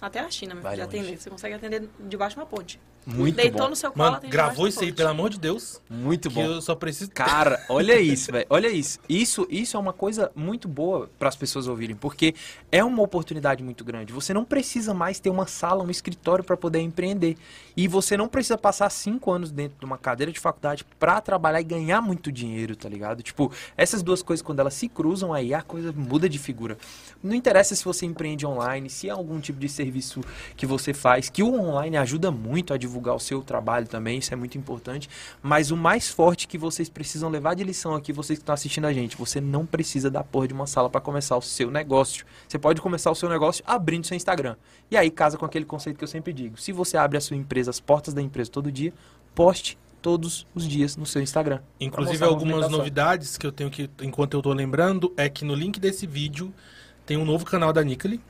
até a China, filho, longe. atender. Você consegue atender debaixo de uma ponte. Muito Deitou bom. no seu colo, Mano, gravou isso aí, pelo amor de Deus. Muito Que bom. eu só preciso. Cara, olha isso, velho. Olha isso. Isso, isso é uma coisa muito boa para as pessoas ouvirem, porque é uma oportunidade muito grande. Você não precisa mais ter uma sala, um escritório para poder empreender. E você não precisa passar cinco anos dentro de uma cadeira de faculdade para trabalhar e ganhar muito dinheiro, tá ligado? Tipo, essas duas coisas, quando elas se cruzam, aí a coisa muda de figura. Não interessa se você empreende online, se é algum tipo de serviço que você faz, que o online ajuda muito a divulgar o seu trabalho também, isso é muito importante. Mas o mais forte que vocês precisam levar de lição aqui, vocês que estão assistindo a gente, você não precisa da porra de uma sala para começar o seu negócio. Você pode começar o seu negócio abrindo seu Instagram. E aí casa com aquele conceito que eu sempre digo. Se você abre a sua empresa, as portas da empresa todo dia, poste todos os dias no seu Instagram. Inclusive, algumas novidades que eu tenho que, enquanto eu tô lembrando, é que no link desse vídeo tem um novo canal da Nicole.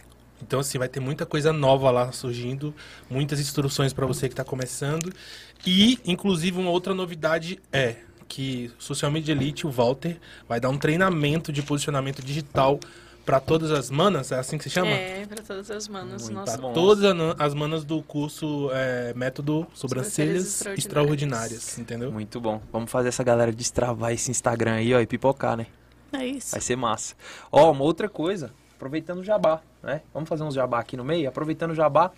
Então, assim, vai ter muita coisa nova lá surgindo, muitas instruções para você que tá começando. E, inclusive, uma outra novidade é que Social Media Elite, o Walter, vai dar um treinamento de posicionamento digital para todas as manas, é assim que se chama? É, para todas as manas. Muito Nossa, bom. Todas as manas do curso é, Método Sobrancelhas Sobrancelhas Extraordinárias, Extraordinárias. entendeu? Muito bom. Vamos fazer essa galera destravar esse Instagram aí, ó, e pipocar, né? É isso. Vai ser massa. Ó, uma outra coisa, aproveitando o jabá, né? Vamos fazer uns jabá aqui no meio? Aproveitando o jabá,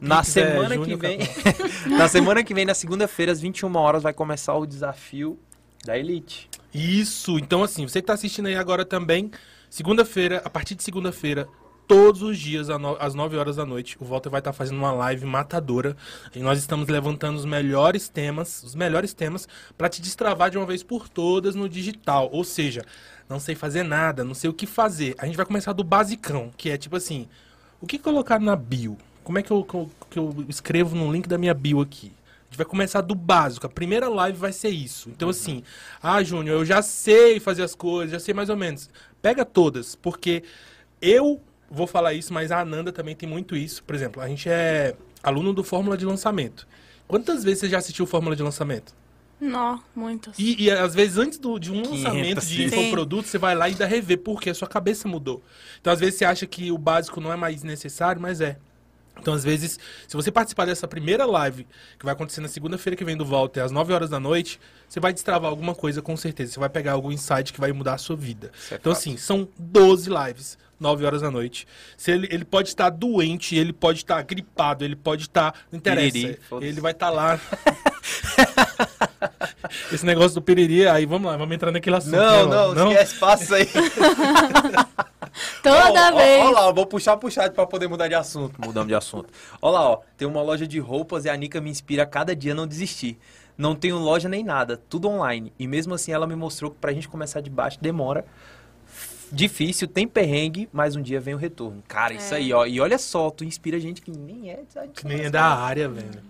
na é semana que Júnior vem, na semana que vem, na segunda-feira, às 21 horas, vai começar o desafio da Elite. Isso, então assim, você que tá assistindo aí agora também, segunda-feira, a partir de segunda-feira, todos os dias, às 9 horas da noite, o Walter vai estar fazendo uma live matadora. E nós estamos levantando os melhores temas, os melhores temas, para te destravar de uma vez por todas no digital. Ou seja, não sei fazer nada, não sei o que fazer. A gente vai começar do basicão, que é tipo assim, o que colocar na bio? Como é que eu, que eu, que eu escrevo no link da minha bio aqui? A gente vai começar do básico. A primeira live vai ser isso. Então, assim, ah, Júnior, eu já sei fazer as coisas, já sei mais ou menos. Pega todas, porque eu vou falar isso, mas a Ananda também tem muito isso. Por exemplo, a gente é aluno do Fórmula de Lançamento. Quantas vezes você já assistiu Fórmula de Lançamento? Não, muitos. E, e, às vezes antes do- de um 500 lançamento de vezes. infoproduto, você vai lá e ainda rever, porque a sua cabeça mudou. Então, às vezes, você acha que o básico não é mais necessário, mas é. Então, às vezes, se você participar dessa primeira live, que vai acontecer na segunda-feira que vem do Walter, às 9 horas da noite, você vai destravar alguma coisa com certeza. Você vai pegar algum insight que vai mudar a sua vida. Isso é então, assim, são 12 lives, 9 horas da noite. Se ele, ele pode estar doente, ele pode estar gripado, ele pode estar. Não interessa. Piriri, ele vai estar lá. Esse negócio do piriri, aí vamos lá, vamos entrar naquele assunto. Não, né, não, Laura? esquece, passa aí. Toda Ó, vez. Ó, lá, eu vou puxar, puxar pra poder mudar de assunto. Mudamos de assunto. Ó lá, ó. Tem uma loja de roupas e a Nica me inspira a cada dia a não desistir. Não tenho loja nem nada, tudo online. E mesmo assim ela me mostrou que pra gente começar de baixo demora. Difícil, tem perrengue, mas um dia vem o retorno. Cara, isso É. aí, ó. E olha só, tu inspira gente que nem é. Que nem é da área, velho.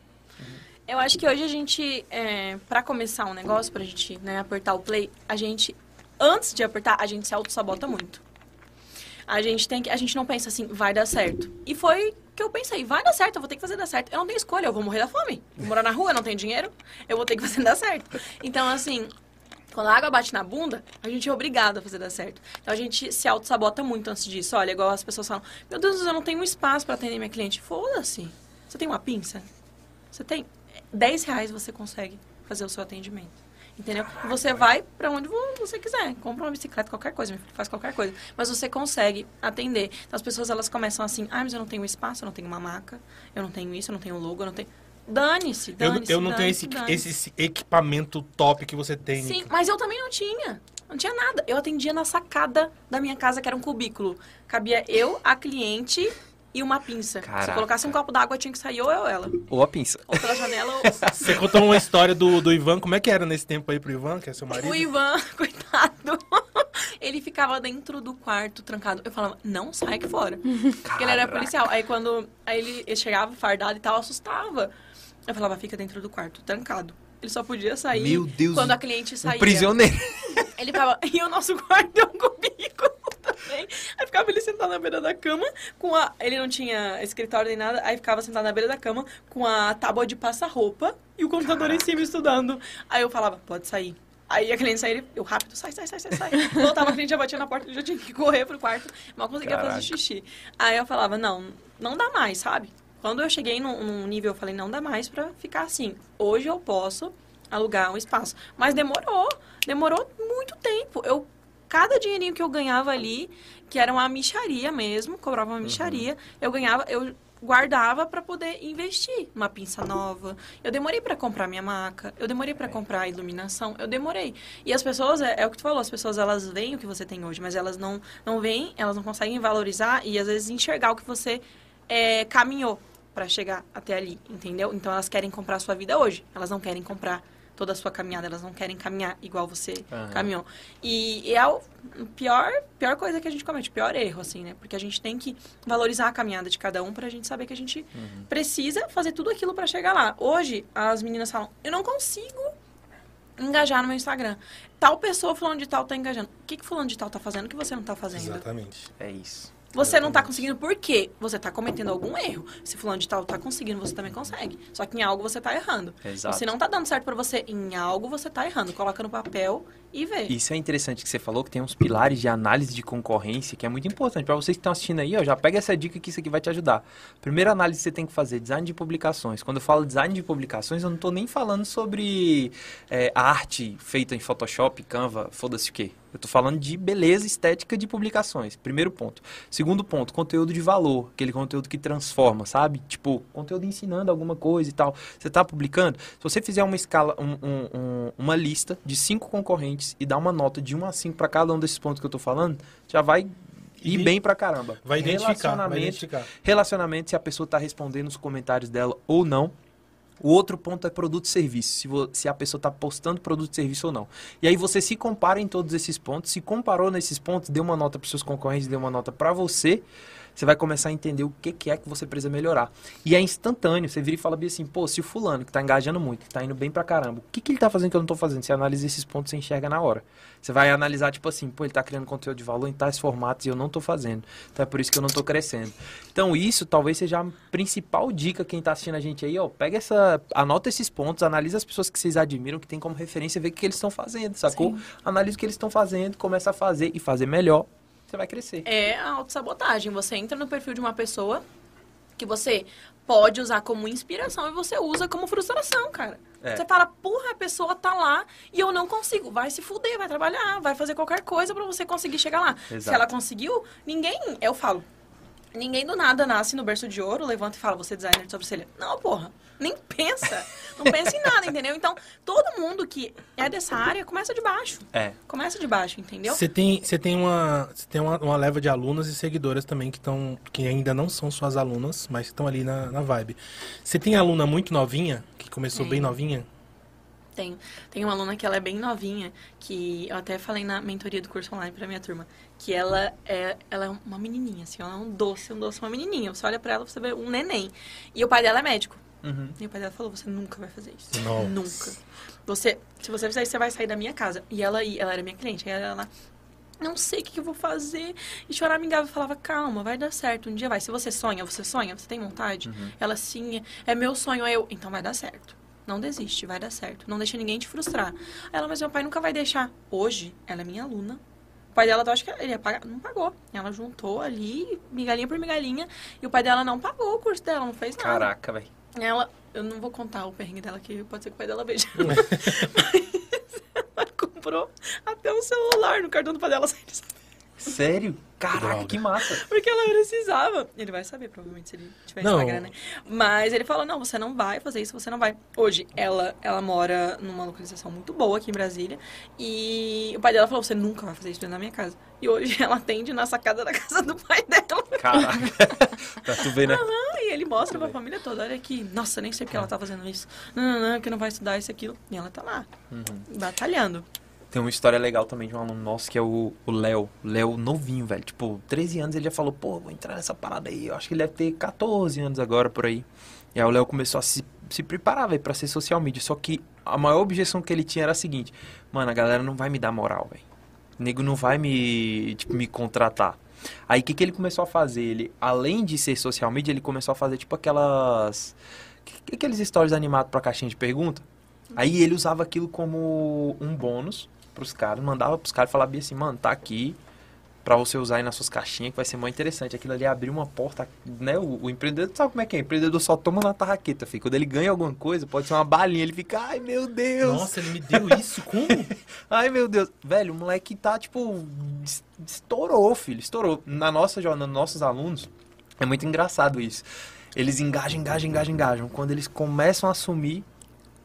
Eu acho que hoje a gente, é, para começar um negócio, pra gente né, apertar o play, a gente antes de apertar, a gente se auto-sabota muito. A gente tem que. A gente não pensa assim, vai dar certo. E foi que eu pensei, vai dar certo, eu vou ter que fazer dar certo. Eu não tenho escolha, eu vou morrer da fome. Vou morar na rua, eu não tenho dinheiro, eu vou ter que fazer dar certo. Então, assim, quando a água bate na bunda, a gente é obrigado a fazer dar certo. Então a gente se auto-sabota muito antes disso. Olha, igual as pessoas falam: Meu Deus, eu não tenho espaço para atender minha cliente. Foda-se. Você tem uma pinça? Você tem 10 reais você consegue fazer o seu atendimento. Entendeu? Você vai para onde você quiser. Compra uma bicicleta, qualquer coisa, faz qualquer coisa. Mas você consegue atender. Então as pessoas elas começam assim: ah, mas eu não tenho espaço, eu não tenho uma maca, eu não tenho isso, eu não tenho logo, eu não tenho. Dane-se, dane-se. Eu, eu não dane tenho esse, esse equipamento top que você tem. Sim, mas eu também não tinha. Não tinha nada. Eu atendia na sacada da minha casa, que era um cubículo. Cabia eu, a cliente e uma pinça. Caraca. Se colocasse um copo d'água, tinha que sair ou eu ela. Ou a pinça. Ou pela janela ou... Você contou uma história do, do Ivan. Como é que era nesse tempo aí pro Ivan, que é seu marido? O Ivan, coitado. Ele ficava dentro do quarto, trancado. Eu falava, não sai aqui fora. Porque ele era policial. Aí quando aí ele, ele chegava fardado e tal, assustava. Eu falava, fica dentro do quarto, trancado. Ele só podia sair Meu Deus, quando a cliente saía. Um prisioneiro. Ele falava, e o nosso quarto é também. Aí ficava ele sentado na beira da cama com a. Ele não tinha escritório nem nada, aí ficava sentado na beira da cama com a tábua de passar-roupa e o computador Caraca. em cima estudando. Aí eu falava, pode sair. Aí a cliente saía, eu rápido, sai, sai, sai, sai, sai. Voltava, a cliente já batia na porta, já tinha que correr pro quarto, mal conseguia Caraca. fazer xixi. Aí eu falava, não, não dá mais, sabe? Quando eu cheguei num, num nível, eu falei, não dá mais pra ficar assim. Hoje eu posso alugar um espaço. Mas demorou, demorou muito tempo. Eu, cada dinheirinho que eu ganhava ali, que era uma micharia mesmo, cobrava uma micharia, uhum. eu ganhava, eu guardava para poder investir uma pinça nova. Eu demorei para comprar minha maca, eu demorei para é. comprar a iluminação, eu demorei. E as pessoas, é, é, o que tu falou, as pessoas elas veem o que você tem hoje, mas elas não não veem, elas não conseguem valorizar e às vezes enxergar o que você é, caminhou para chegar até ali, entendeu? Então elas querem comprar a sua vida hoje, elas não querem comprar toda a sua caminhada, elas não querem caminhar igual você uhum. caminhou. E, e, é o pior, pior coisa que a gente comete, o pior erro, assim, né? Porque a gente tem que valorizar a caminhada de cada um pra gente saber que a gente uhum. precisa fazer tudo aquilo para chegar lá. Hoje, as meninas falam, eu não consigo engajar no meu Instagram. Tal pessoa falando de tal tá engajando. O que, que fulano de tal tá fazendo que você não tá fazendo? Exatamente. É isso. Você não está conseguindo por quê? Você está cometendo algum erro. Se fulano de tal está conseguindo, você também consegue. Só que em algo você está errando. Exato. Se não está dando certo para você em algo, você está errando. Coloca no papel e vê. Isso é interessante que você falou, que tem uns pilares de análise de concorrência, que é muito importante. Para vocês que estão assistindo aí, ó, já pega essa dica que isso aqui vai te ajudar. Primeira análise que você tem que fazer, design de publicações. Quando eu falo design de publicações, eu não estou nem falando sobre é, arte feita em Photoshop, Canva, foda-se o quê. Eu estou falando de beleza estética de publicações. Primeiro ponto. Segundo ponto, conteúdo de valor. Aquele conteúdo que transforma, sabe? Tipo, conteúdo ensinando alguma coisa e tal. Você está publicando. Se você fizer uma escala, um, um, um, uma lista de cinco concorrentes e dar uma nota de 1 a 5 para cada um desses pontos que eu estou falando, já vai ir bem pra caramba. Vai identificar, vai identificar. Relacionamento, se a pessoa está respondendo os comentários dela ou não. O outro ponto é produto e serviço, se, se a pessoa está postando produto e serviço ou não. E aí você se compara em todos esses pontos, se comparou nesses pontos, deu uma nota para seus concorrentes, deu uma nota para você, você vai começar a entender o que, que é que você precisa melhorar. E é instantâneo, você vira e fala assim, pô, se o fulano que está engajando muito, que está indo bem pra caramba, o que, que ele está fazendo que eu não estou fazendo? Você analisa esses pontos, você enxerga na hora. Você vai analisar, tipo assim, pô, ele está criando conteúdo de valor em tais formatos e eu não estou fazendo. Então é por isso que eu não estou crescendo. Então isso talvez seja a principal dica quem está assistindo a gente aí, ó. Pega essa, anota esses pontos, analisa as pessoas que vocês admiram, que tem como referência, vê o que eles estão fazendo, sacou? Sim. Analisa o que eles estão fazendo, começa a fazer e fazer melhor você vai crescer. É a autossabotagem. Você entra no perfil de uma pessoa que você pode usar como inspiração e você usa como frustração, cara. É. Você fala, porra, a pessoa tá lá e eu não consigo. Vai se fuder, vai trabalhar, vai fazer qualquer coisa para você conseguir chegar lá. Exato. Se ela conseguiu, ninguém, eu falo, ninguém do nada nasce no berço de ouro, levanta e fala, você é designer de sobrancelha. Não, porra nem pensa. Não pensa em nada, entendeu? Então, todo mundo que é dessa área começa de baixo. É. Começa de baixo, entendeu? Você tem, você tem, uma, você tem uma, uma leva de alunas e seguidoras também que estão que ainda não são suas alunas, mas estão ali na, na vibe. Você tem aluna muito novinha, que começou bem novinha? Tenho. Tem uma aluna que ela é bem novinha, que eu até falei na mentoria do curso online pra minha turma, que ela é, ela é uma menininha, assim, ela é um doce, um doce, uma menininha. Você olha pra ela, você vê um neném. E o pai dela é médico. Uhum. E o pai dela falou, você nunca vai fazer isso. Nossa. Nunca. Você, se você fizer isso, você vai sair da minha casa. E ela, ela era minha cliente. Aí ela lá, não sei o que, eu vou fazer. E choramingava e falava, calma, vai dar certo, um dia vai. Se você sonha, você sonha, você tem vontade? Uhum. Ela, sim, é meu sonho. Aí eu, então vai dar certo. Não desiste, vai dar certo. Não deixa ninguém te frustrar. Ela, mas meu pai nunca vai deixar. Hoje, ela é minha aluna. O pai dela, eu acho que ele ia pagar. Não pagou. Ela juntou ali, migalhinha por migalhinha. E o pai dela não pagou o curso dela, não fez nada. Caraca, velho. Ela, eu não vou contar o perrengue dela, que pode ser que o pai dela veja. mas ela comprou até um celular no cartão do pai dela sem saber. Sério? Caraca, que massa. Porque ela precisava. Ele vai saber, provavelmente, se ele tiver não. Instagram, né? Mas ele falou, não, você não vai fazer isso, você não vai. Hoje, ela, ela mora numa localização muito boa aqui em Brasília. E o pai dela falou, você nunca vai fazer isso dentro da minha casa. E hoje ela atende na sacada da casa do pai dela. Caraca. pra tu ver, né? Uhum, e ele mostra pra família toda. Olha aqui, nossa, nem sei porque ela tá fazendo isso. Não, não, não, que não vai estudar isso, aquilo. E ela tá lá, uhum. batalhando. Tem uma história legal também de um aluno nosso que é o Léo. Léo novinho, velho. Tipo, 13 anos ele já falou, pô, vou entrar nessa parada aí. Eu acho que ele deve ter 14 anos agora por aí. E aí o Léo começou a se, se preparar, velho, pra ser social media. Só que a maior objeção que ele tinha era a seguinte: mano, a galera não vai me dar moral, velho. Nego não vai me, tipo, me contratar. Aí o que, que ele começou a fazer? Ele, além de ser social media, ele começou a fazer tipo aquelas. Aqueles stories animados pra caixinha de pergunta. Aí ele usava aquilo como um bônus pros caras, mandava pros caras e falava assim, mano, tá aqui para você usar aí nas suas caixinhas, que vai ser muito interessante. Aquilo ali abriu uma porta, né? O, o, empreendedor sabe como é que é? O empreendedor só toma na tarraqueta, filho. Quando ele ganha alguma coisa, pode ser uma balinha, ele fica, ai meu Deus. Nossa, ele me deu isso, como? ai meu Deus. Velho, o moleque tá, tipo, estourou, filho, estourou. Na nossa, nos nossos alunos, é muito engraçado isso. Eles engajam, engajam, engajam, engajam. Quando eles começam a assumir,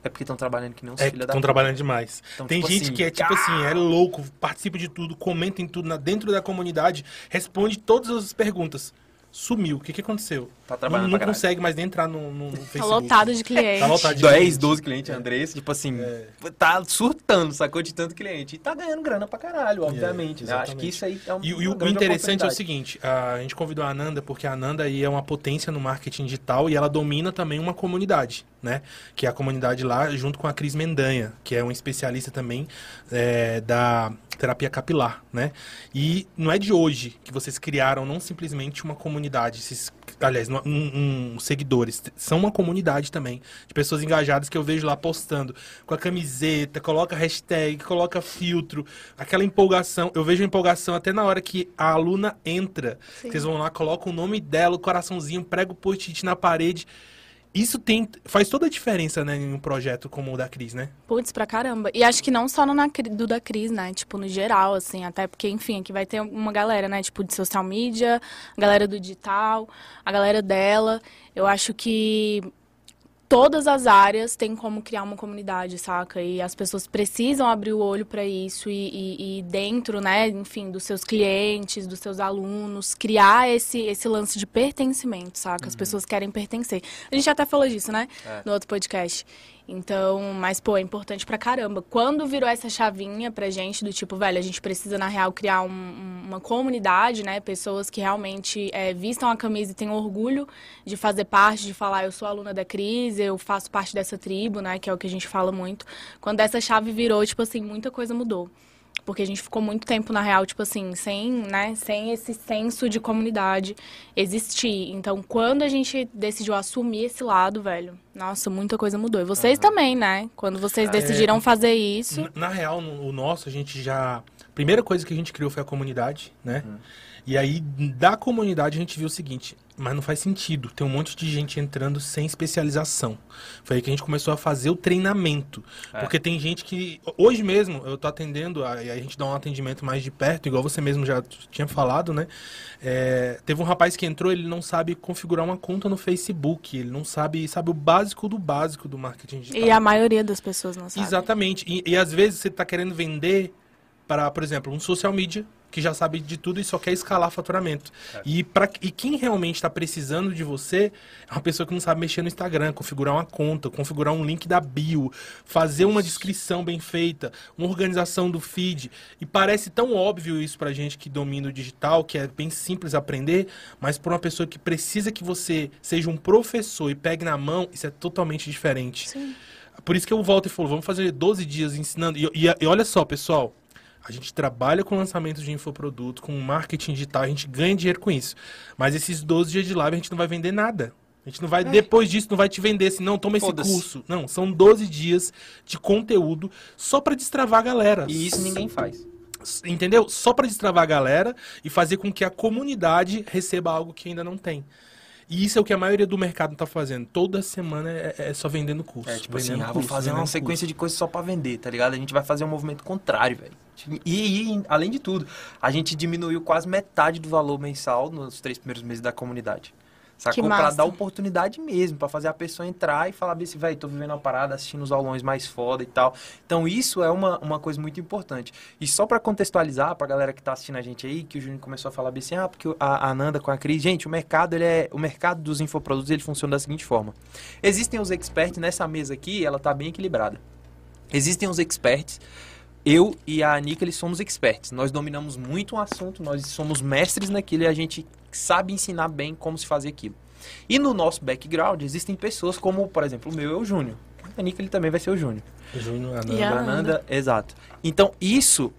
é porque estão trabalhando que não os é, filhos da Estão trabalhando demais. Então, Tem tipo gente assim, que é tipo assim, é louco, participa de tudo, comenta em tudo na, dentro da comunidade, responde todas as perguntas sumiu. O que, que aconteceu? Tá trabalhando Não, não consegue mais nem entrar no, no, no Facebook. Tá lotado de clientes. Tá lotado de 10, 12 clientes, é. Andressa, tipo assim, é. tá surtando, sacou de tanto cliente. E tá ganhando grana pra caralho, obviamente. É, né? Acho que isso aí é um, E, e o interessante é o seguinte, a gente convidou a Ananda, porque a Ananda aí é uma potência no marketing digital e ela domina também uma comunidade, né? Que é a comunidade lá, junto com a Cris Mendanha, que é uma especialista também é, da terapia capilar, né? E não é de hoje que vocês criaram não simplesmente uma comunidade, esses, aliás, um, um, seguidores, são uma comunidade também de pessoas engajadas que eu vejo lá postando com a camiseta, coloca hashtag, coloca filtro, aquela empolgação. Eu vejo empolgação até na hora que a aluna entra, vocês vão lá, colocam o nome dela, o coraçãozinho, prega o post-it na parede. Isso tem, faz toda a diferença, né, em um projeto como o da Cris, né? Putz, pra caramba. E acho que não só no na, do da Cris, né? Tipo, no geral, assim, até porque, enfim, aqui vai ter uma galera, né? Tipo, de social media, a galera do digital, a galera dela. Eu acho que todas as áreas têm como criar uma comunidade, saca? E as pessoas precisam abrir o olho para isso e, e, e, dentro, né, enfim, dos seus clientes, dos seus alunos, criar esse, esse lance de pertencimento, saca? As uhum. pessoas querem pertencer. A gente até falou disso, né, é. no outro podcast. Então, mas, pô, é importante pra caramba. Quando virou essa chavinha pra gente, do tipo, velho, a gente precisa, na real, criar um, uma comunidade, né? Pessoas que realmente é, vistam a camisa e tenham orgulho de fazer parte, de falar, eu sou aluna da crise, eu faço parte dessa tribo, né? Que é o que a gente fala muito. Quando essa chave virou, tipo assim, muita coisa mudou. Porque a gente ficou muito tempo, na real, tipo assim, sem, né, sem esse senso de comunidade existir. Então, quando a gente decidiu assumir esse lado, velho, nossa, muita coisa mudou. E vocês uhum. também, né? Quando vocês ah, decidiram é, fazer isso. Na, na real, o nosso, a gente já. A primeira coisa que a gente criou foi a comunidade, né? Uhum. E aí, da comunidade, a gente viu o seguinte: mas não faz sentido. Tem um monte de gente entrando sem especialização. Foi aí que a gente começou a fazer o treinamento. É. Porque tem gente que. Hoje mesmo, eu tô atendendo, a, a gente dá um atendimento mais de perto, igual você mesmo já tinha falado, né? É, teve um rapaz que entrou, ele não sabe configurar uma conta no Facebook. Ele não sabe, sabe o básico do básico do marketing digital. E a maioria das pessoas não sabe. Exatamente. E, e às vezes você está querendo vender para, por exemplo, um social media que já sabe de tudo e só quer escalar faturamento. É. E, pra, e quem realmente está precisando de você é uma pessoa que não sabe mexer no Instagram, configurar uma conta, configurar um link da bio, fazer uma descrição bem feita, uma organização do feed. E parece tão óbvio isso pra gente que domina o digital, que é bem simples aprender, mas para uma pessoa que precisa que você seja um professor e pegue na mão, isso é totalmente diferente. Sim. Por isso que eu volto e falo, vamos fazer 12 dias ensinando. E, e, e olha só, pessoal, a gente trabalha com lançamento de infoproduto, com marketing digital, a gente ganha dinheiro com isso. Mas esses 12 dias de live a gente não vai vender nada. A gente não vai, é. depois disso, não vai te vender assim, não, toma esse curso. Não, são 12 dias de conteúdo só para destravar a galera. E isso ninguém faz. Entendeu? Só para destravar a galera e fazer com que a comunidade receba algo que ainda não tem. E isso é o que a maioria do mercado tá fazendo. Toda semana é, é só vendendo curso. É, tipo assim, ah, vou fazer uma sequência curso. de coisas só para vender, tá ligado? A gente vai fazer um movimento contrário, velho. E, e, além de tudo, a gente diminuiu quase metade do valor mensal nos três primeiros meses da comunidade. Sacou? Pra dar oportunidade mesmo, para fazer a pessoa entrar e falar assim, velho, tô vivendo uma parada, assistindo os aulões mais foda e tal. Então isso é uma, uma coisa muito importante. E só para contextualizar pra galera que tá assistindo a gente aí, que o Júnior começou a falar assim, ah, porque a, a Nanda com a Cris, gente, o mercado, ele é, o mercado dos infoprodutos, ele funciona da seguinte forma. Existem os experts nessa mesa aqui, ela tá bem equilibrada. Existem os experts eu e a Anica, eles somos experts. Nós dominamos muito um assunto, nós somos mestres naquilo e a gente sabe ensinar bem como se fazer aquilo. E no nosso background existem pessoas como, por exemplo, o meu é o Júnior. A Anica, ele também vai ser o Júnior. Júnior, Ananda. E a Ananda, exato. Então, isso,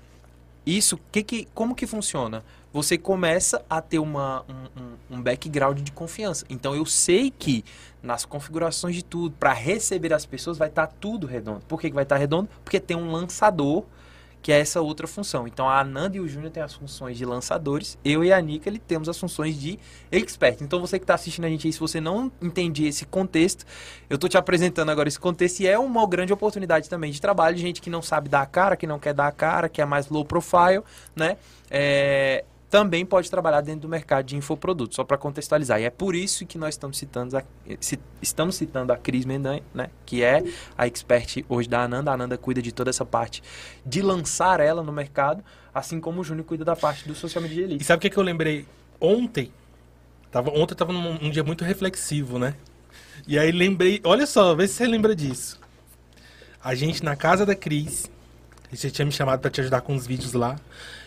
isso, que que, como que funciona? Você começa a ter uma, um, um background de confiança. Então, eu sei que nas configurações de tudo, para receber as pessoas, vai estar tá tudo redondo. Por que, que vai estar tá redondo? Porque tem um lançador, que é essa outra função. Então, a Ananda e o Júnior têm as funções de lançadores, eu e a Nika temos as funções de expert. Então, você que está assistindo a gente aí, se você não entende esse contexto, eu estou te apresentando agora esse contexto e é uma grande oportunidade também de trabalho, de gente que não sabe dar a cara, que não quer dar a cara, que é mais low profile, né? É, também pode trabalhar dentro do mercado de infoprodutos, só para contextualizar. E é por isso que nós estamos citando a, estamos citando a Cris Mendanha, né, que é a expert hoje da Ananda. A Ananda cuida de toda essa parte de lançar ela no mercado, assim como o Júnior cuida da parte do social media elite. E sabe o que, é que eu lembrei? Ontem, tava, ontem estava num um dia muito reflexivo, né? E aí lembrei, olha só, vê se você lembra disso. A gente na casa da Cris, você tinha me chamado para te ajudar com os vídeos lá.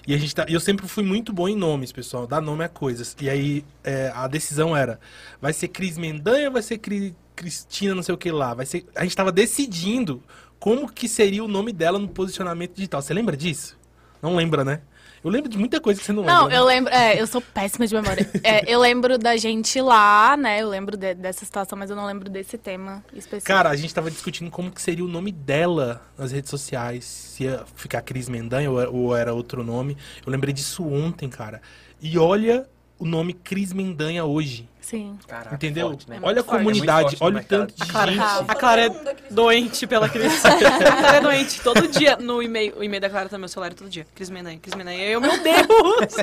E a gente tá, eu sempre fui muito bom em nomes, pessoal, dar nome a coisas. E aí é, a decisão era: vai ser Cris Mendanha ou vai ser Cri, Cristina, não sei o que lá? Vai ser, a gente estava decidindo como que seria o nome dela no posicionamento digital. Você lembra disso? Não lembra, né? Eu lembro de muita coisa que você não, lembra. Não, né? eu lembro. É, eu sou péssima de memória. É, eu lembro da gente lá, né? Eu lembro de, dessa situação, mas eu não lembro desse tema específico. Cara, a gente tava discutindo como que seria o nome dela nas redes sociais. Se ia ficar Cris Mendanha ou, ou era outro nome. Eu lembrei disso ontem, cara. E olha o nome Cris Mendanha hoje. Sim. Caraca, Entendeu? Forte, né? Olha a comunidade, olha o tanto de a Clara, gente. A Clara é doente pela Cris. a Clara é doente. Todo dia no e-mail. O e-mail da Clara também, meu celular todo dia. Cris Mendanha, Cris Mendanha. Eu, meu Deus!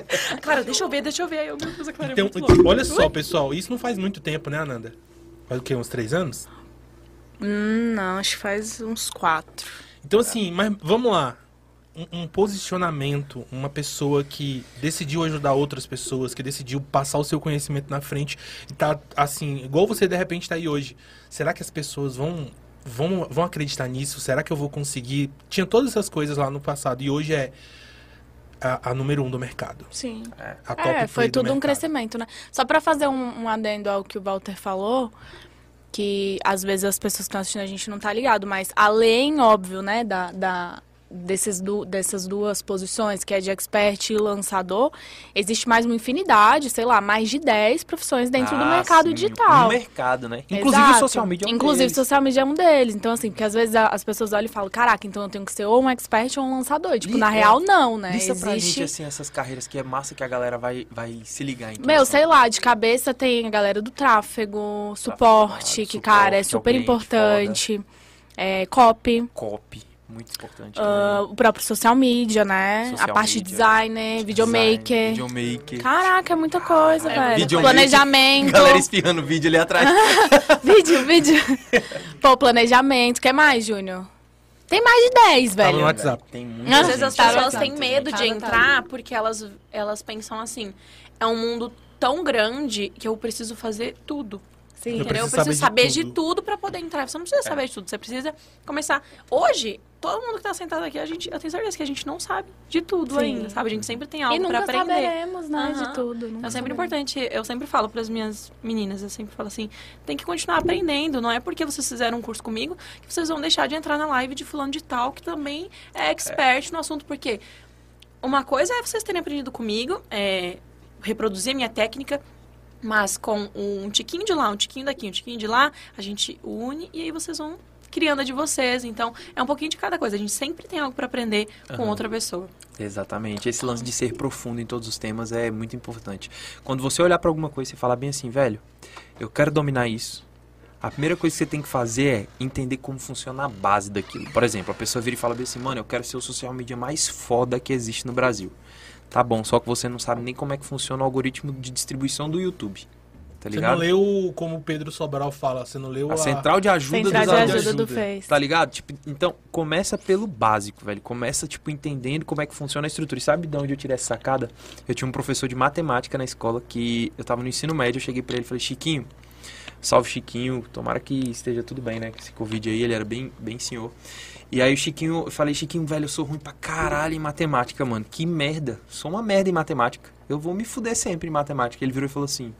Clara, deixa eu ver, deixa eu ver. Aí eu, meu Deus, a Clara é então, é muito Olha só, pessoal, isso não faz muito tempo, né, Ananda? Faz o quê? Uns três anos? Hum, não, acho que faz uns quatro. Então, assim, mas vamos lá um, um, posicionamento, uma pessoa que decidiu ajudar outras pessoas, que decidiu passar o seu conhecimento na frente e tá assim, igual você de repente está aí hoje. Será que as pessoas vão vão vão acreditar nisso? Será que eu vou conseguir? Tinha todas essas coisas lá no passado e hoje é a, a número um do mercado. Sim. É, é foi tudo um crescimento, né? Só para fazer um, um adendo ao que o Walter falou, que às vezes as pessoas que estão assistindo a gente não tá ligado, mas além, óbvio, né, da, da desses du dessas duas posições, que é de expert e lançador, existe mais uma infinidade, sei lá, mais de 10 profissões dentro ah, do mercado sim. digital. No mercado, né? Inclusive Exato. o social media é um Inclusive deles. o social media é um deles. Então, assim, porque às vezes as pessoas olham e falam, caraca, então eu tenho que ser ou um expert ou um lançador. Tipo, na real, não, né? Lista existe... pra gente, assim, essas carreiras que é massa que a galera vai, vai se ligar. Então, Meu, sei lá, de cabeça tem a galera do tráfego, suporte, que, suporte, cara, é super importante. É, copy. Copy. Muito importante. Uh, o próprio social media, né? Social a parte media, de designer, videomaker. Videomaker. Caraca, é muita coisa, é, velho. Planejamento. Galera espiando vídeo ali atrás. vídeo, vídeo. Pô, planejamento. O que mais, Júnior? Tem mais de 10, velho. Tava no WhatsApp. Tem Às muita vezes as. Tá, pessoas tá, têm tá. medo Tá, de tá. entrar porque elas, elas pensam assim: é um mundo tão grande que eu preciso fazer tudo. Sim. Eu Entendeu? Eu preciso saber saber de de tudo pra poder entrar. Você não precisa saber de tudo, você precisa começar. Hoje, todo mundo que tá sentado aqui, a gente, eu tenho certeza que a gente não sabe de tudo Sim. ainda, sabe? A gente sempre tem E algo pra nunca aprender. saberemos, né, Aham. de tudo. nunca É sempre saberemos. importante, eu sempre falo para as minhas meninas, eu sempre falo assim, tem que continuar aprendendo, não é porque vocês fizeram um curso comigo que vocês vão deixar de entrar na live de fulano de tal, que também é expert no assunto, porque uma coisa é vocês terem aprendido comigo, é, reproduzir a minha técnica, mas com um tiquinho de lá, um tiquinho daqui, um tiquinho de lá, a gente une e aí vocês vão criando a de vocês. Então, é um pouquinho de cada coisa. A gente sempre tem algo para aprender com Aham. outra pessoa. Exatamente. Esse lance de ser profundo em todos os temas é muito importante. Quando você olhar pra alguma coisa e falar bem assim, velho, eu quero dominar isso. A primeira coisa que você tem que fazer é entender como funciona a base daquilo. Por exemplo, a pessoa vira e fala bem assim, mano, eu quero ser o social media mais foda que existe no Brasil. Tá bom, só que você não sabe nem como é que funciona o algoritmo de distribuição do YouTube. Tá Você não ligado? leu, como o Pedro Sobral fala, você não leu a... A central de ajuda Central dos de alunos. ajuda do Face. Tá ligado? Tipo, então, começa pelo básico, velho. Começa, tipo, entendendo como é que funciona a estrutura. E sabe de onde eu tirei essa sacada? Eu tinha um professor de matemática na escola que eu tava no ensino médio, eu cheguei pra ele e falei, Chiquinho, salve Chiquinho, tomara que esteja tudo bem, né? Com esse Covid aí, ele era bem, bem senhor. E aí o Chiquinho, eu falei, Chiquinho, velho, eu sou ruim pra caralho em matemática, mano. Que merda. Sou uma merda em matemática. Eu vou me fuder sempre em matemática. Ele virou e falou assim,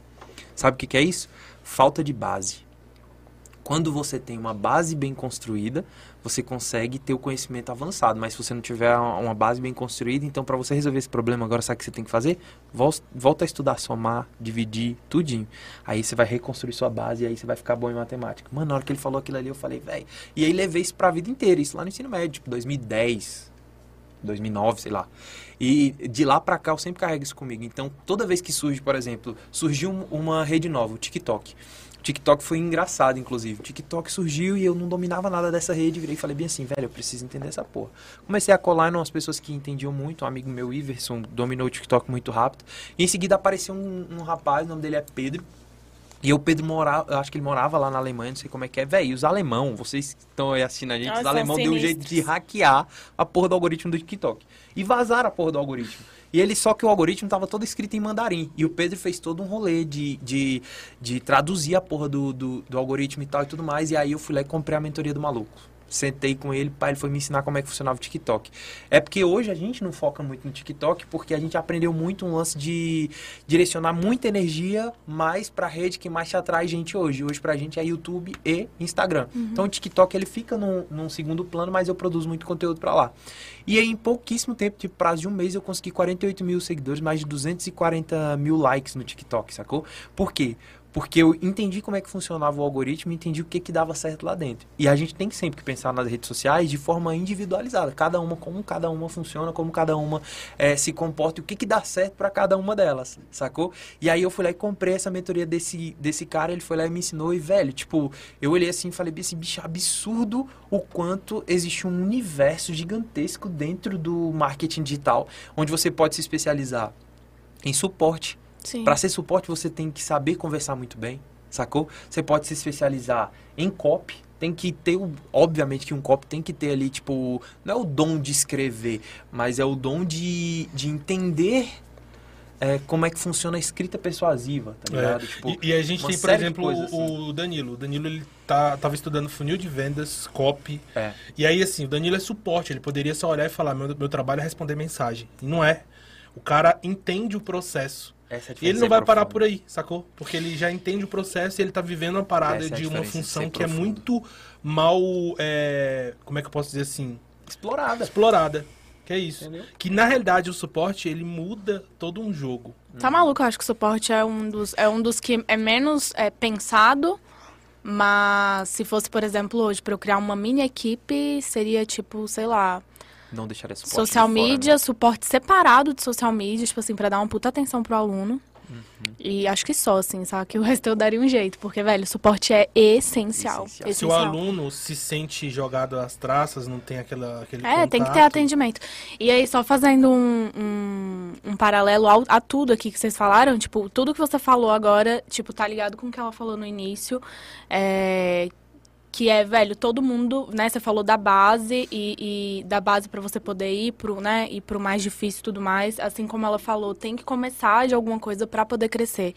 sabe o que que é isso? Falta de base. Quando você tem uma base bem construída, você consegue ter o conhecimento avançado. Mas se você não tiver uma base bem construída, então para você resolver esse problema agora, sabe o que você tem que fazer? Vol- Volta a estudar, somar, dividir, tudinho. Aí você vai reconstruir sua base e aí você vai ficar bom em matemática. Mano, na hora que ele falou aquilo ali, eu falei, velho. E aí levei isso pra vida inteira, isso lá no ensino médio, tipo 2010, 2009, sei lá. E de lá pra cá eu sempre carrego isso comigo. Então, toda vez que surge, por exemplo, surgiu um- uma rede nova, o TikTok. O TikTok foi engraçado, inclusive. O TikTok surgiu e eu não dominava nada dessa rede. Virei e falei bem assim, velho, eu preciso entender essa porra. Comecei a colar em umas pessoas que entendiam muito. Um amigo meu, Iverson, dominou o TikTok muito rápido. E em seguida apareceu um, um rapaz, o nome dele é Pedro. E o Pedro morava, eu acho que ele morava lá na Alemanha, não sei como é que é. Véi, os alemão, vocês que estão aí assistindo a gente, os alemão deu um jeito de hackear a porra do algoritmo do TikTok. E vazaram a porra do algoritmo. E ele só que o algoritmo tava todo escrito em mandarim. E o Pedro fez todo um rolê de, de, de traduzir a porra do, do, do algoritmo e tal e tudo mais. E aí eu fui lá e comprei a mentoria do maluco. Sentei com ele, pai, ele foi me ensinar como é que funcionava o TikTok. É porque hoje a gente não foca muito no TikTok, porque a gente aprendeu muito um lance de direcionar muita energia mais pra rede que mais te atrai gente hoje. Hoje pra gente é YouTube e Instagram. Então o TikTok ele fica num, num segundo plano, mas eu produzo muito conteúdo pra lá. E aí, em pouquíssimo tempo, tipo prazo de um mês, eu consegui 48 mil seguidores, mais de 240 mil likes no TikTok, sacou? Por quê? Porque eu entendi como é que funcionava o algoritmo entendi o que que dava certo lá dentro. E a gente tem sempre que pensar nas redes sociais de forma individualizada. Cada uma, como cada uma funciona, como cada uma eh, se comporta o que que dá certo para cada uma delas, sacou? E aí eu fui lá e comprei essa mentoria desse, desse cara, ele foi lá e me ensinou. E, velho, tipo, eu olhei assim e falei, esse bicho é absurdo o quanto existe um universo gigantesco dentro do marketing digital, onde você pode se especializar em suporte, Pra ser suporte, você tem que saber conversar muito bem, sacou? Você pode se especializar em copy. Tem que ter, o- obviamente que um copy tem que ter ali, tipo, não é o dom de escrever, mas é o dom de, de entender é, como é que funciona a escrita persuasiva, tá É, ligado? Tipo, e, e a gente tem, por exemplo, assim. o, o Danilo. O Danilo, ele tá, tava estudando funil de vendas, copy. É. E aí, assim, o Danilo é suporte. Ele poderia só olhar e falar, meu, meu trabalho é responder mensagem. E não é. O cara entende o processo. Essa é E ele não vai ser parar por aí, sacou? Porque ele já entende o processo e ele tá vivendo uma parada Essa é de uma de função ser que é muito mal... é, como é que eu posso dizer assim? Explorada. Explorada. Que é isso. Entendeu? Que na realidade o suporte, ele muda todo um jogo. Tá maluco? Eu acho que o suporte é um dos, é um dos que é menos é, pensado. Mas se fosse, por exemplo, hoje, pra eu criar uma mini equipe, seria tipo, sei lá, Não deixaria suporte social de fora, media, né? suporte separado de social media, tipo assim, pra dar uma puta atenção pro aluno. Uhum. E acho que só, assim, sabe? Que o resto eu daria um jeito, porque, velho, suporte é essencial. Essencial. Se o aluno se sente jogado às traças, não tem aquela, aquele É, tem que ter contato. atendimento. E aí, só fazendo um, um, um paralelo ao- a tudo aqui que vocês falaram, tipo, tudo que você falou agora, tipo, tá ligado com o que ela falou no início. É, que é, velho, todo mundo, né? Você falou da base e, e da base para você poder ir pro, né? Ir pro mais difícil e tudo mais. Assim como ela falou, tem que começar de alguma coisa para poder crescer.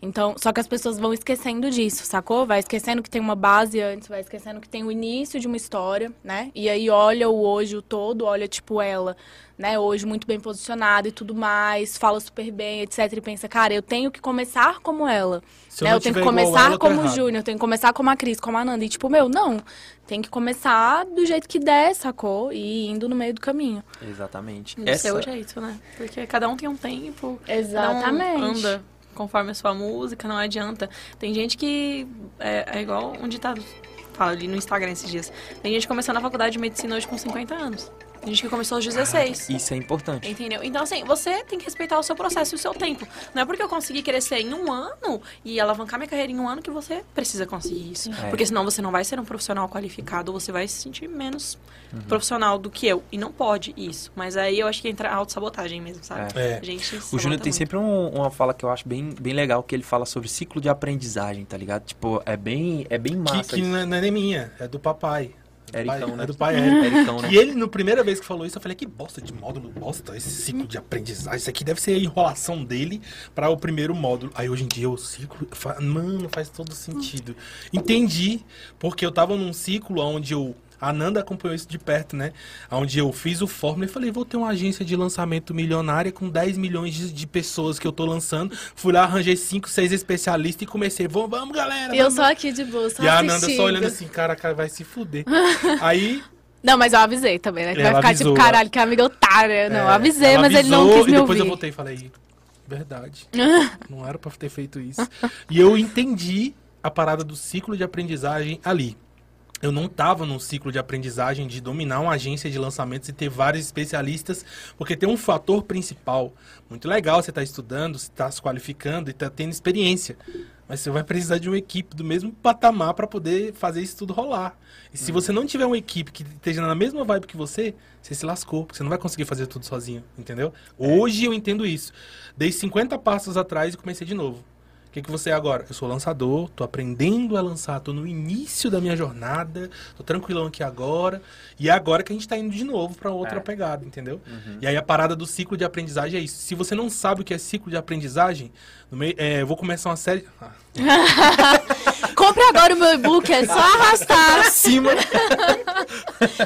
Então, só que as pessoas vão esquecendo disso, sacou? Vai esquecendo que tem uma base antes, vai esquecendo que tem o início de uma história, né? E aí olha o hoje o todo, olha tipo ela, né, hoje muito bem posicionada e tudo mais, fala super bem, etc. E pensa, cara, eu tenho que começar como ela. Se eu né? Eu tenho que começar ela, como o. Júnior, eu tenho que começar como a Cris, como a Nanda. E tipo, meu, não. Tem que começar do jeito que der, sacou? E indo no meio do caminho. Exatamente. Do seu jeito, né? Porque cada um tem um tempo. Exatamente. Cada um anda conforme a sua música, não adianta. Tem gente que. É, é igual um ditado. Fala ali no Instagram esses dias. Tem gente começou na faculdade de medicina hoje com 50 anos. Tem gente que começou aos 16. Isso é importante. Entendeu? Então, assim, você tem que respeitar o seu processo e o seu tempo. Não é porque eu consegui crescer em um ano e alavancar minha carreira em um ano que você precisa conseguir isso. É. Porque senão você não vai ser um profissional qualificado, você vai se sentir menos profissional do que eu. E não pode isso. Mas aí eu acho que entra a autossabotagem mesmo, sabe? É. A gente O Júnior tem muito. sempre um- uma fala que eu acho bem, bem legal, que ele fala sobre ciclo de aprendizagem, tá ligado? Tipo, é bem, é bem Que, massa que isso. não é não é nem minha, é do papai. É do Ericão, pai, né? É do pai Érico. Ericão, né? E ele, na primeira vez que falou isso, eu falei, que bosta de módulo, bosta, esse ciclo de aprendizagem, isso aqui deve ser a enrolação dele para o primeiro módulo. Aí hoje em dia o ciclo, mano, faz todo sentido. Entendi, porque eu tava num ciclo onde eu, a Nanda acompanhou isso de perto, né? Onde eu fiz o fórmula e falei, vou ter uma agência de lançamento milionária com 10 milhões de, de pessoas que eu tô lançando. Fui lá, arranjei 5, 6 especialistas e comecei, vamos, vamos galera. E eu só aqui de boa, só E a Nanda só olhando assim, cara, cara, vai se fuder. Aí Não, mas eu avisei também, né? Que Ela vai ficar avisou, tipo, caralho, que amiga otária. Não, eu É, avisei, ela mas ele não avisou quis me e depois ouvir. eu voltei e falei, verdade. não era pra ter feito isso. E eu entendi a parada do ciclo de aprendizagem ali. Eu não tava num ciclo de aprendizagem de dominar uma agência de lançamentos e ter vários especialistas, porque tem um fator principal. Muito legal você estar estudando, você tá se qualificando e tá tendo experiência. Mas você vai precisar de uma equipe do mesmo patamar para poder fazer isso tudo rolar. E se você não tiver uma equipe que esteja na mesma vibe que você, você se lascou, porque você não vai conseguir fazer tudo sozinho, entendeu? Hoje eu entendo isso. Dei 50 passos atrás e comecei de novo. O que, que você é agora? Eu sou lançador, tô aprendendo a lançar, tô no início da minha jornada, tô tranquilão aqui agora. E é agora que a gente tá indo de novo pra outra É. pegada, entendeu? E aí a parada do ciclo de aprendizagem é isso. Se você não sabe o que é ciclo de aprendizagem, no meio, é, eu vou começar uma série. Ah, Compre agora o meu e-book, é só arrastar. Cima.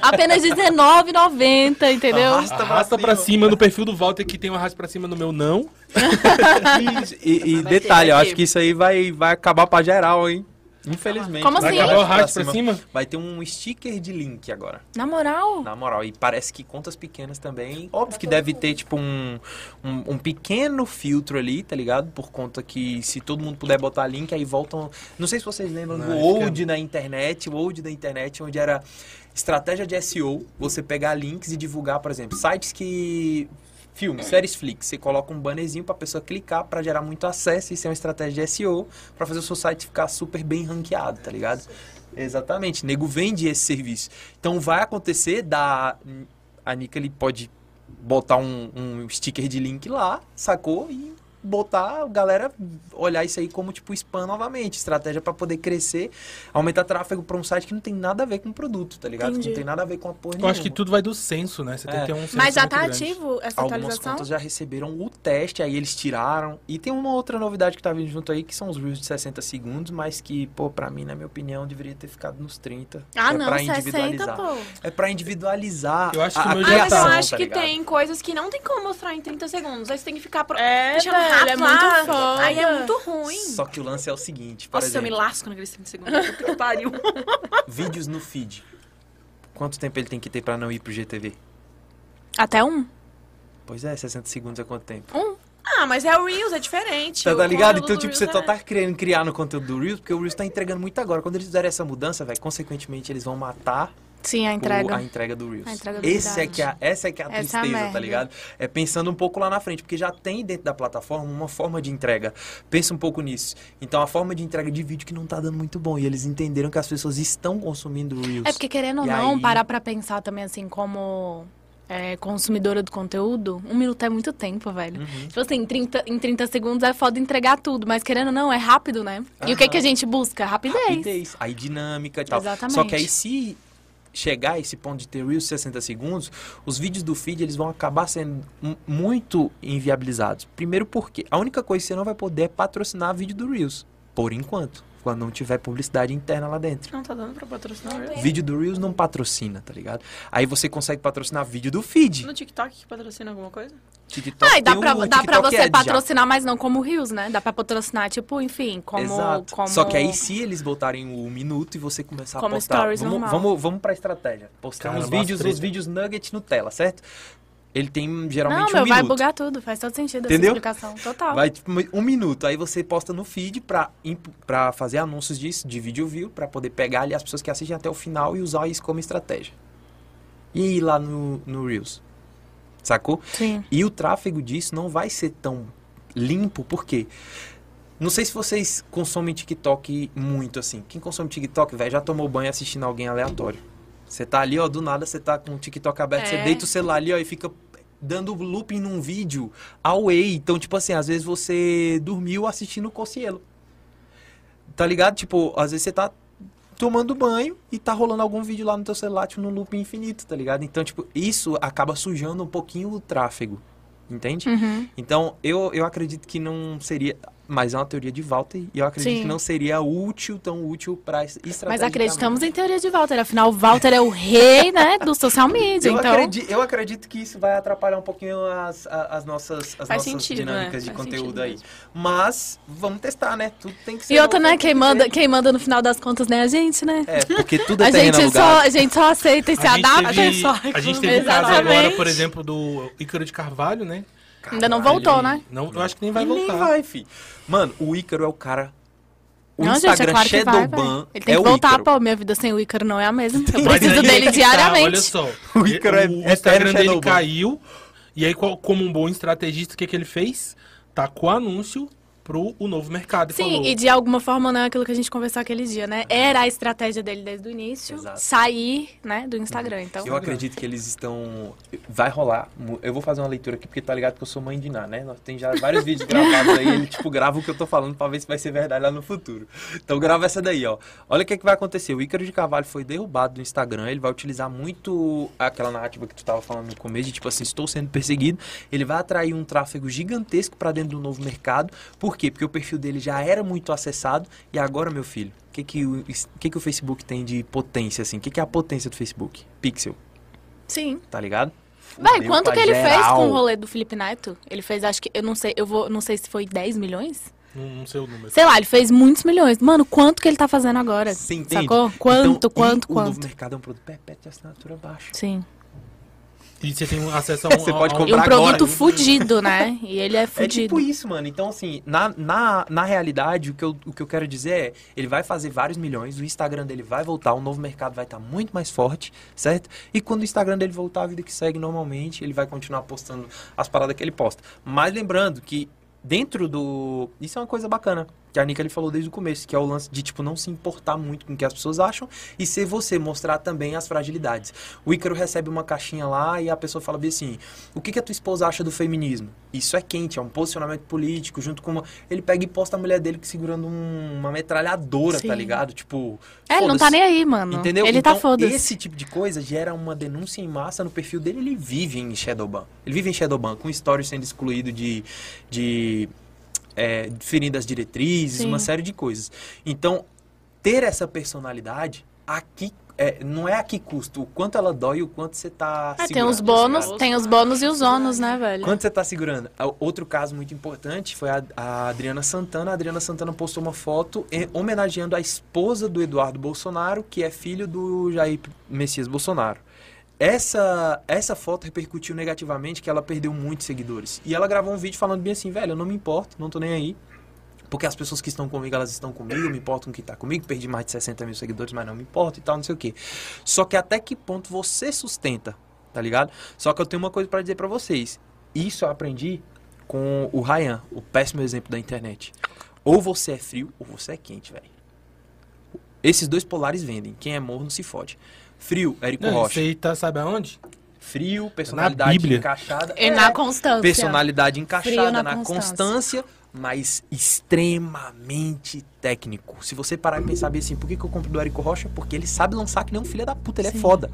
Apenas R$19,90, entendeu? Arrasta pra arrasta pra cima. cima no perfil do Walter que tem um arrasto pra cima no meu não. E, e ter, detalhe, eu acho que isso aí vai, vai acabar pra geral, hein? Infelizmente. Como Vai assim? acabar o arrasto pra cima? Vai ter um sticker de link agora. Na moral. Na moral, e parece que contas pequenas também. Óbvio que deve ter, tipo, um, um, um pequeno filtro ali, tá ligado? Por conta que se todo mundo puder botar link, aí voltam. Não sei se vocês lembram Não, do old fica- na internet, o old da internet, onde era estratégia de SEO, você pegar links e divulgar, por exemplo, sites que. Filmes, séries Flix, você coloca um bannerzinho pra pessoa clicar pra gerar muito acesso. Isso é uma estratégia de SEO pra fazer o seu site ficar super bem ranqueado, tá ligado? Exatamente, nego vende esse serviço. Então vai acontecer da. A Nika ele pode botar um, um sticker de link lá, sacou? E botar a galera olhar isso aí como tipo spam novamente, estratégia pra poder crescer, aumentar tráfego pra um site que não tem nada a ver com o produto, tá ligado? Que não tem nada a ver com a porra Eu acho que nenhuma. tudo vai do censo, né? Você tem É. que ter um senso Mas já tá grande. ativo essa Algumas atualização? contas já receberam o teste, aí eles tiraram. E tem uma outra novidade que tá vindo junto aí, que são os Reels de 60 segundos, mas que, pô, pra mim, na minha opinião, deveria ter ficado nos 30. Ah, é não, pra 60, individualizar. pô. É pra individualizar. Eu acho que a- a já Ah, mas tá. eu acho tá que tem coisas que não tem como mostrar em 30 segundos. Aí você tem que ficar pro... É, deixando rápido é muito foda. Aí é muito ruim. Só que o lance é o seguinte, por Nossa, eu me exemplo, lasco naqueles 30 segundos. Puta que pariu. vídeos no feed. Quanto tempo ele tem que ter pra não ir pro GTV? Até um? Pois é, 60 segundos é quanto tempo? Ah, mas é o Reels, é diferente. Tá, tá ligado? Então, tipo, Reels você é- só tá querendo criar no conteúdo do Reels, porque o Reels tá entregando muito agora. Quando eles fizerem essa mudança, velho, consequentemente eles vão matar Sim, a o- entrega. a entrega do Reels. A entrega do Esse é que é, a- essa é que é a Essa é a tristeza, merda. tá ligado? É pensando um pouco lá na frente, porque já tem dentro da plataforma uma forma de entrega. Pensa um pouco nisso. Então, a forma de entrega de vídeo que não tá dando muito bom. E eles entenderam que as pessoas estão consumindo o Reels. É porque querendo ou não, aí- parar pra pensar também assim como é, consumidora do conteúdo, um minuto é muito tempo, velho. Uhum. Tipo assim, em 30, em 30 segundos é foda entregar tudo, mas querendo ou não, é rápido, né? Uhum. E o que, que a gente busca? Rapidez. Rapidez. Aí dinâmica e tal. Exatamente. Só que aí se chegar a esse ponto de ter Reels 60 segundos, os vídeos do feed eles vão acabar sendo muito inviabilizados. Primeiro porque a única coisa que você não vai poder é patrocinar vídeo do Reels, por enquanto. Quando não tiver publicidade interna lá dentro. Não tá dando pra patrocinar o Vídeo do Reels não patrocina, tá ligado? Aí você consegue patrocinar vídeo do feed. No TikTok que patrocina alguma coisa? TikTok ah, e dá pra, um dá pra você patrocinar, já. mas não como Reels, né? Dá pra patrocinar, tipo, enfim, como, Exato. como... Só que aí se eles botarem o um minuto e você começar como a postar... Stories vamos, normal. vamos, vamos pra estratégia. Postar os vídeos, os vídeos nugget no tela, certo? Ele tem geralmente não, um meu, minuto. vai bugar tudo, faz todo sentido Entendeu? essa explicação, total. Vai tipo, um minuto, aí você posta no feed pra, pra fazer anúncios disso, de vídeo view, pra poder pegar ali as pessoas que assistem até o final e usar isso como estratégia. E ir lá no, no Reels, sacou? Sim. E o tráfego disso não vai ser tão limpo, por quê? Não sei se vocês consomem TikTok muito assim. Quem consome TikTok, velho, já tomou banho assistindo alguém aleatório. Você tá ali, ó, do nada você tá com o TikTok aberto, é. você deita o celular ali, ó, e fica dando looping num vídeo away. Então, tipo assim, às vezes você dormiu assistindo o Cossielo. Tá ligado? Tipo, às vezes você tá tomando banho e tá rolando algum vídeo lá no teu celular, tipo, num looping infinito, tá ligado? Então, tipo, isso acaba sujando um pouquinho o tráfego. Entende? Uhum. Então, eu, eu acredito que não seria mas é uma teoria de Walter e eu acredito Sim. que não seria útil, tão útil para estratégia. Mas acreditamos em teoria de Walter, afinal, Walter é o rei, né, do social media, eu então... Acredito, eu acredito que isso vai atrapalhar um pouquinho as, as nossas, as nossas sentido, dinâmicas né? de Faz conteúdo aí. Mesmo. Mas, vamos testar, né? Tudo tem que ser... E outra, né, quem manda, quem manda no final das contas, né, a gente, né? É, porque tudo é a gente só A gente só aceita e se adapta. Teve, só... A gente teve o caso agora, por exemplo, do Ícaro de Carvalho, né? Caralho, Ainda não voltou, né? Não, eu acho que nem vai voltar. Nem vai, fi. Mano, o Ícaro é o cara. O não, Instagram gente, é claro Shadowban Ele tem é que voltar, pô. Minha vida sem o Ícaro não é a mesma. Eu preciso dele diariamente. olha só. O Ícaro é O Instagram dele caiu. E aí, como um bom estrategista, o que, que ele fez? Tacou anúncio pro o novo mercado. Sim, falou. e de alguma forma não é aquilo que a gente conversou aquele dia, né? Era a estratégia dele desde o início, Exato. sair, né, do Instagram. Uhum. Então, eu acredito que eles estão vai rolar. Eu vou fazer uma leitura aqui porque tá ligado que eu sou mãe de Ná, né? Tem já vários vídeos gravados aí, ele tipo grava o que eu tô falando para ver se vai ser verdade lá no futuro. Então grava essa daí, ó. Olha o que, é que vai acontecer. O Ícaro de Carvalho foi derrubado do Instagram, ele vai utilizar muito aquela narrativa que tu tava falando no começo, de tipo assim, estou sendo perseguido. Ele vai atrair um tráfego gigantesco para dentro do novo mercado. Por quê? Porque o perfil dele já era muito acessado e agora, meu filho, o que que o, que que o Facebook tem de potência assim? O que que é a potência do Facebook? Pixel. Sim. Tá ligado? Vai, quanto que ele geral. fez com o rolê do Felipe Neto? Ele fez, acho que, eu não sei, eu vou, não sei se foi 10 milhões. Não, não, sei o número. Sei lá, ele fez muitos milhões. Mano, quanto que ele tá fazendo agora? Sim, Sacou? Quanto, então, quanto, quanto? O novo mercado é um produto perpétuo de assinatura baixa. Sim. E você tem acesso a um, você pode comprar e um produto agora. fudido, né? E ele é fudido. É tipo isso, mano. Então, assim, na, na, na realidade, o que, eu, o que eu quero dizer é, ele vai fazer vários milhões, o Instagram dele vai voltar, o novo mercado vai estar tá muito mais forte, certo? E quando o Instagram dele voltar, a vida que segue normalmente, ele vai continuar postando as paradas que ele posta. Mas lembrando que dentro do... Isso é uma coisa bacana que a Nika ele falou desde o começo, que é o lance de tipo não se importar muito com o que as pessoas acham e ser você mostrar também as fragilidades. O Ícaro recebe uma caixinha lá e a pessoa fala bem assim: "O que que a tua esposa acha do feminismo?". Isso é quente, é um posicionamento político junto com uma... ele pega e posta a mulher dele segurando um... uma metralhadora, tá Sim. tá ligado? Tipo, é, ele não tá nem aí, mano. Entendeu? Ele então, tá foda. Esse tipo de coisa gera uma denúncia em massa no perfil dele, ele vive em Shadowban. Ele vive em Shadowban com stories sendo excluído de de é, definindo as diretrizes, Sim. uma série de coisas. Então, ter essa personalidade aqui é, não é a que custa, o quanto ela dói e o quanto você está é, Tem os bônus, tem os bônus e os ônus, né, velho? Quanto você está segurando? Outro caso muito importante foi a, a, Adriana Santana. A Adriana Santana postou uma foto homenageando a esposa do Eduardo Bolsonaro, que é filho do Jair Messias Bolsonaro. Essa, essa foto repercutiu negativamente, que ela perdeu muitos seguidores. E ela gravou um vídeo falando bem assim, velho, eu não me importo, não tô nem aí. Porque as pessoas que estão comigo, elas estão comigo, me importo com quem tá comigo. Perdi mais de 60 mil seguidores, mas não me importo e tal, não sei o quê. Só que até que ponto você sustenta, tá ligado? Só que eu tenho uma coisa para dizer para vocês. Isso eu aprendi com o Ryan, o péssimo exemplo da internet. Ou você é frio, ou você é quente, velho. Esses dois polares vendem. Quem é morno se fode. Frio, Érico não, Rocha. Você tá, sabe aonde? Frio, personalidade Bíblia. encaixada. E É. na constância. Personalidade Frio encaixada na na, constância. constância, mas extremamente técnico. Se você parar e pensar bem assim, por que, que eu compro do Érico Rocha? Porque ele sabe lançar que nem um filho da puta, ele é Sim. foda.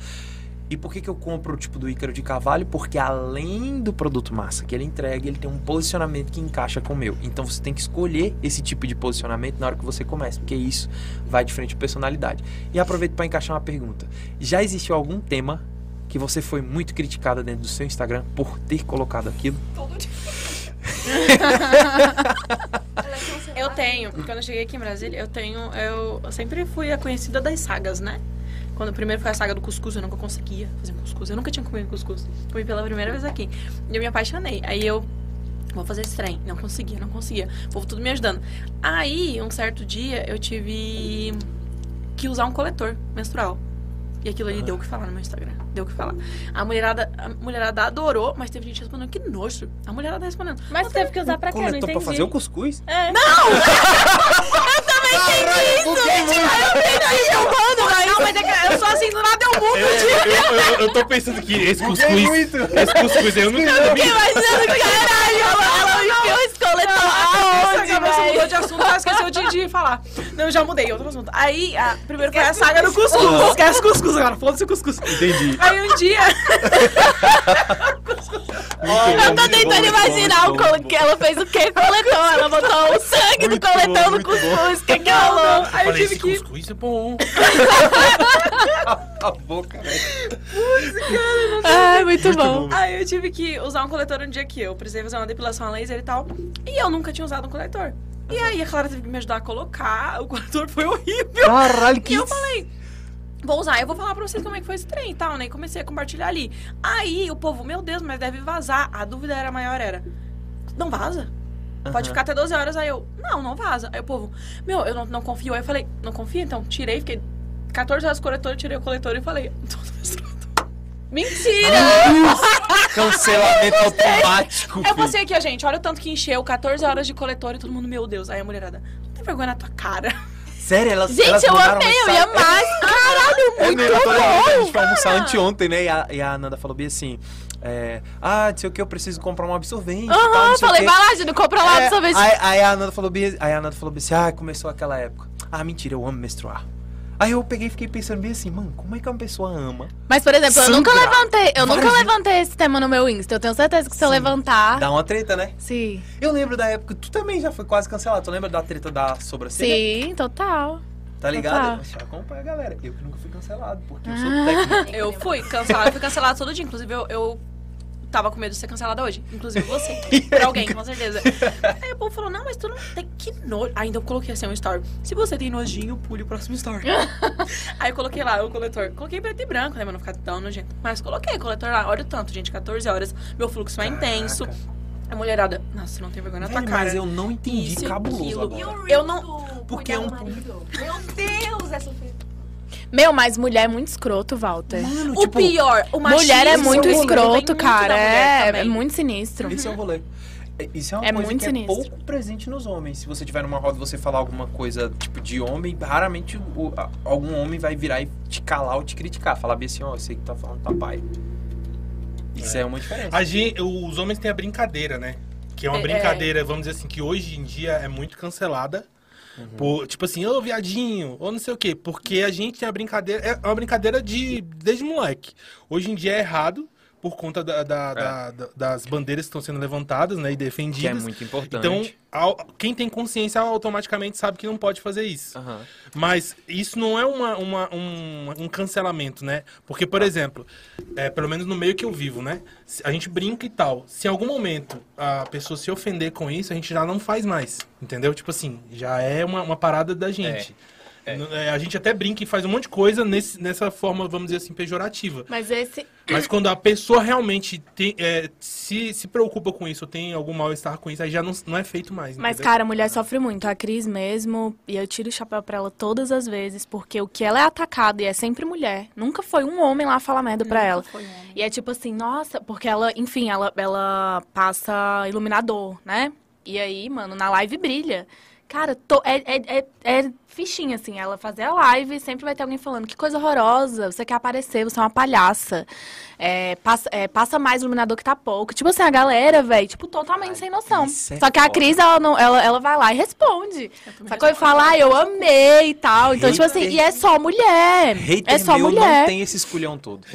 E por que, que eu compro tipo do Ícaro de Carvalho? Porque além do produto massa que ele entrega, ele tem um posicionamento que encaixa com o meu. Então você tem que escolher esse tipo de posicionamento na hora que você começa, porque isso vai de frente à personalidade. E aproveito para encaixar uma pergunta. Já existiu algum tema que você foi muito criticada dentro do seu Instagram por ter colocado aquilo? Eu tenho, quando eu cheguei aqui em Brasília, eu tenho. Eu, eu sempre fui a conhecida das sagas, né? Quando primeiro foi a saga do cuscuz, eu nunca conseguia fazer um cuscuz. Eu nunca tinha comido cuscuz. Fui pela primeira vez aqui. E eu me apaixonei. Aí eu. Vou fazer esse trem. Não conseguia, não conseguia. O povo tudo me ajudando. Aí, um certo dia, eu tive que usar um coletor menstrual. E aquilo ali deu o que falar no meu Instagram. Deu o que falar. A mulherada, a mulherada adorou, mas teve gente respondendo que nojo. A mulherada respondendo. Mas teve que usar pra quê? Não entendi. pra fazer o cuscuz? É. Não, mas é que eu sou assim, do nada eu mudo. Eu, eu, eu tô pensando que esse cuscuz. Esse cuscuz aí eu nunca vi. Imaginando, caralho, ela, ela enfiou esse coletor Nossa, você mudou velho? de assunto, ela esqueceu de, de falar. Não, eu já mudei, outro assunto. Aí, a, primeiro foi a saga do cuscuz. Esquece cuscuz agora, foda-se o cuscuz. Entendi. Aí um dia, Eu tô tentando imaginar o cole... que ela fez o que coletor. Ela botou o sangue Muito do coletor bom, no cuscuz. O que que rolou? aí eu tive que... cuscuz é bom. A boca, velho. Ai, muito, bom. Aí eu tive que usar um coletor um dia que eu precisei fazer uma depilação a laser e tal. E eu nunca tinha usado um coletor. E aí a Clara teve que me ajudar a colocar. O coletor foi horrível. Caralho, que E eu falei, vou usar, eu vou falar pra vocês como é que foi esse trem e tal, né? E comecei a compartilhar ali. Aí o povo, meu Deus, mas deve vazar. A dúvida era maior, era, não vaza? Pode Aham. ficar até 12 horas. Aí eu, não, não vaza. Aí o povo, meu, eu não, não confio. Aí eu falei, não confia? Então tirei, fiquei 14 horas com o coletor, tirei o coletor e falei, tô. Mentira! Cancelamento automático. Eu passei aqui, ó, gente, olha o tanto que encheu, 14 horas de coletor e todo mundo, meu Deus. Aí a mulherada, não tem vergonha na tua cara. Sério, elas Gente, elas eu amei, eu ia mais. Caralho, É muito mesmo, eu tô lembrando, a bom. gente foi almoçar anteontem, né? E a, e a Ananda falou bem assim: é, Ah, não sei o que, eu preciso comprar um absorvente. Aham, o falei, vai lá, Júlio, compra lá É, aí, aí a Ananda falou bem, aí a Ananda falou bem assim: Ah, começou aquela época. Ah, mentira, eu amo menstruar. Aí eu peguei e fiquei pensando bem assim, mano, como é que uma pessoa ama? Mas, por exemplo, eu nunca levantei, eu nunca levantei esse tema no meu Insta. Eu tenho certeza que se eu Sim. levantar. Dá uma treta, né? Sim. Eu lembro da época, tu também já foi quase cancelado. Tu lembra da treta da sobrancelha? Sim, total. Tá ligado? Total. Acompanha, galera. Eu que nunca fui cancelado, porque eu sou Ah. técnico. Eu fui cancelada, fui cancelada todo dia. Inclusive, eu, eu tava com medo de ser cancelada hoje. Inclusive você. Por alguém, com certeza. Aí o povo falou, não, mas tu não tem que nojo. Ainda eu coloquei assim um story. Se você tem nojinho, pule o próximo story. Aí eu coloquei lá o coletor. Coloquei preto e branco, né? Pra não ficar tão nojento. Mas coloquei o coletor lá. Olha o tanto, gente. 14 horas. Meu fluxo é intenso. Caraca. A mulherada, nossa, você não tem vergonha na tua cara. mas eu não entendi Isso cabuloso aquilo. agora. Eu não- Porque é um- Meu Deus, essa foi. Meu, mas mulher é muito escroto, Walter. Mano, O tipo, pior, o machismo mulher é muito é escroto, cara. É, é muito sinistro. Esse é o rolê. É- Isso é uma É coisa muito que sinistro. é pouco presente nos homens. Se você tiver numa roda e você falar alguma coisa tipo de homem, raramente o- a- algum homem vai virar e te calar ou te criticar. Falar bem assim, ó, eu sei que tá falando tá pai. Isso é, uma diferença. A gente, os homens têm a brincadeira, né? Que é uma É, brincadeira, vamos dizer assim, que hoje em dia é muito cancelada. Por, tipo assim, ô viadinho, ou não sei o quê. Porque a gente tem a brincadeira. É uma brincadeira de. desde moleque. Hoje em dia é errado, por conta da- da- da- da- das bandeiras que estão sendo levantadas, né? E Que é defendidas. muito importante. Então, ao- quem tem consciência automaticamente sabe que não pode fazer isso. Aham. Mas isso não é uma, uma- um, um cancelamento, né? Porque, por exemplo, é, pelo menos no meio que eu vivo, né? A gente brinca e tal. Se em algum momento a pessoa se ofender com isso, a gente já não faz mais. Entendeu? Tipo assim, já é uma, uma parada da gente. É. N- é, a gente até brinca e faz um monte de coisa nesse- nessa forma, vamos dizer assim, pejorativa. Mas esse. Mas quando a pessoa realmente tem, é, se, se preocupa com isso, ou tem algum mal-estar com isso, aí já não, não é feito mais. Mas, entendeu? cara, a mulher sofre muito. A Cris mesmo, e eu tiro o chapéu pra ela todas as vezes, porque o que ela é atacada, e é sempre mulher. Nunca foi um homem lá falar merda pra ela. Foi um. E é tipo assim, nossa, porque ela, enfim, ela, ela passa iluminador, né? E aí, mano, na live brilha. Cara, to- é, é, é, é fichinha, assim. Ela fazer a live e sempre vai ter alguém falando que coisa horrorosa, você quer aparecer, você é uma palhaça. É, passa, é, passa mais iluminador que tá pouco. Tipo assim, a galera, velho, tipo, totalmente Ai, sem noção. é Só que a. Cris, ela, não, ela, ela vai lá e responde. Sacou? E fala, ah, eu amei e tal. Então, tipo assim, Hater. e é só mulher. Hater é só meu mulher. não tem esse esculhão todo.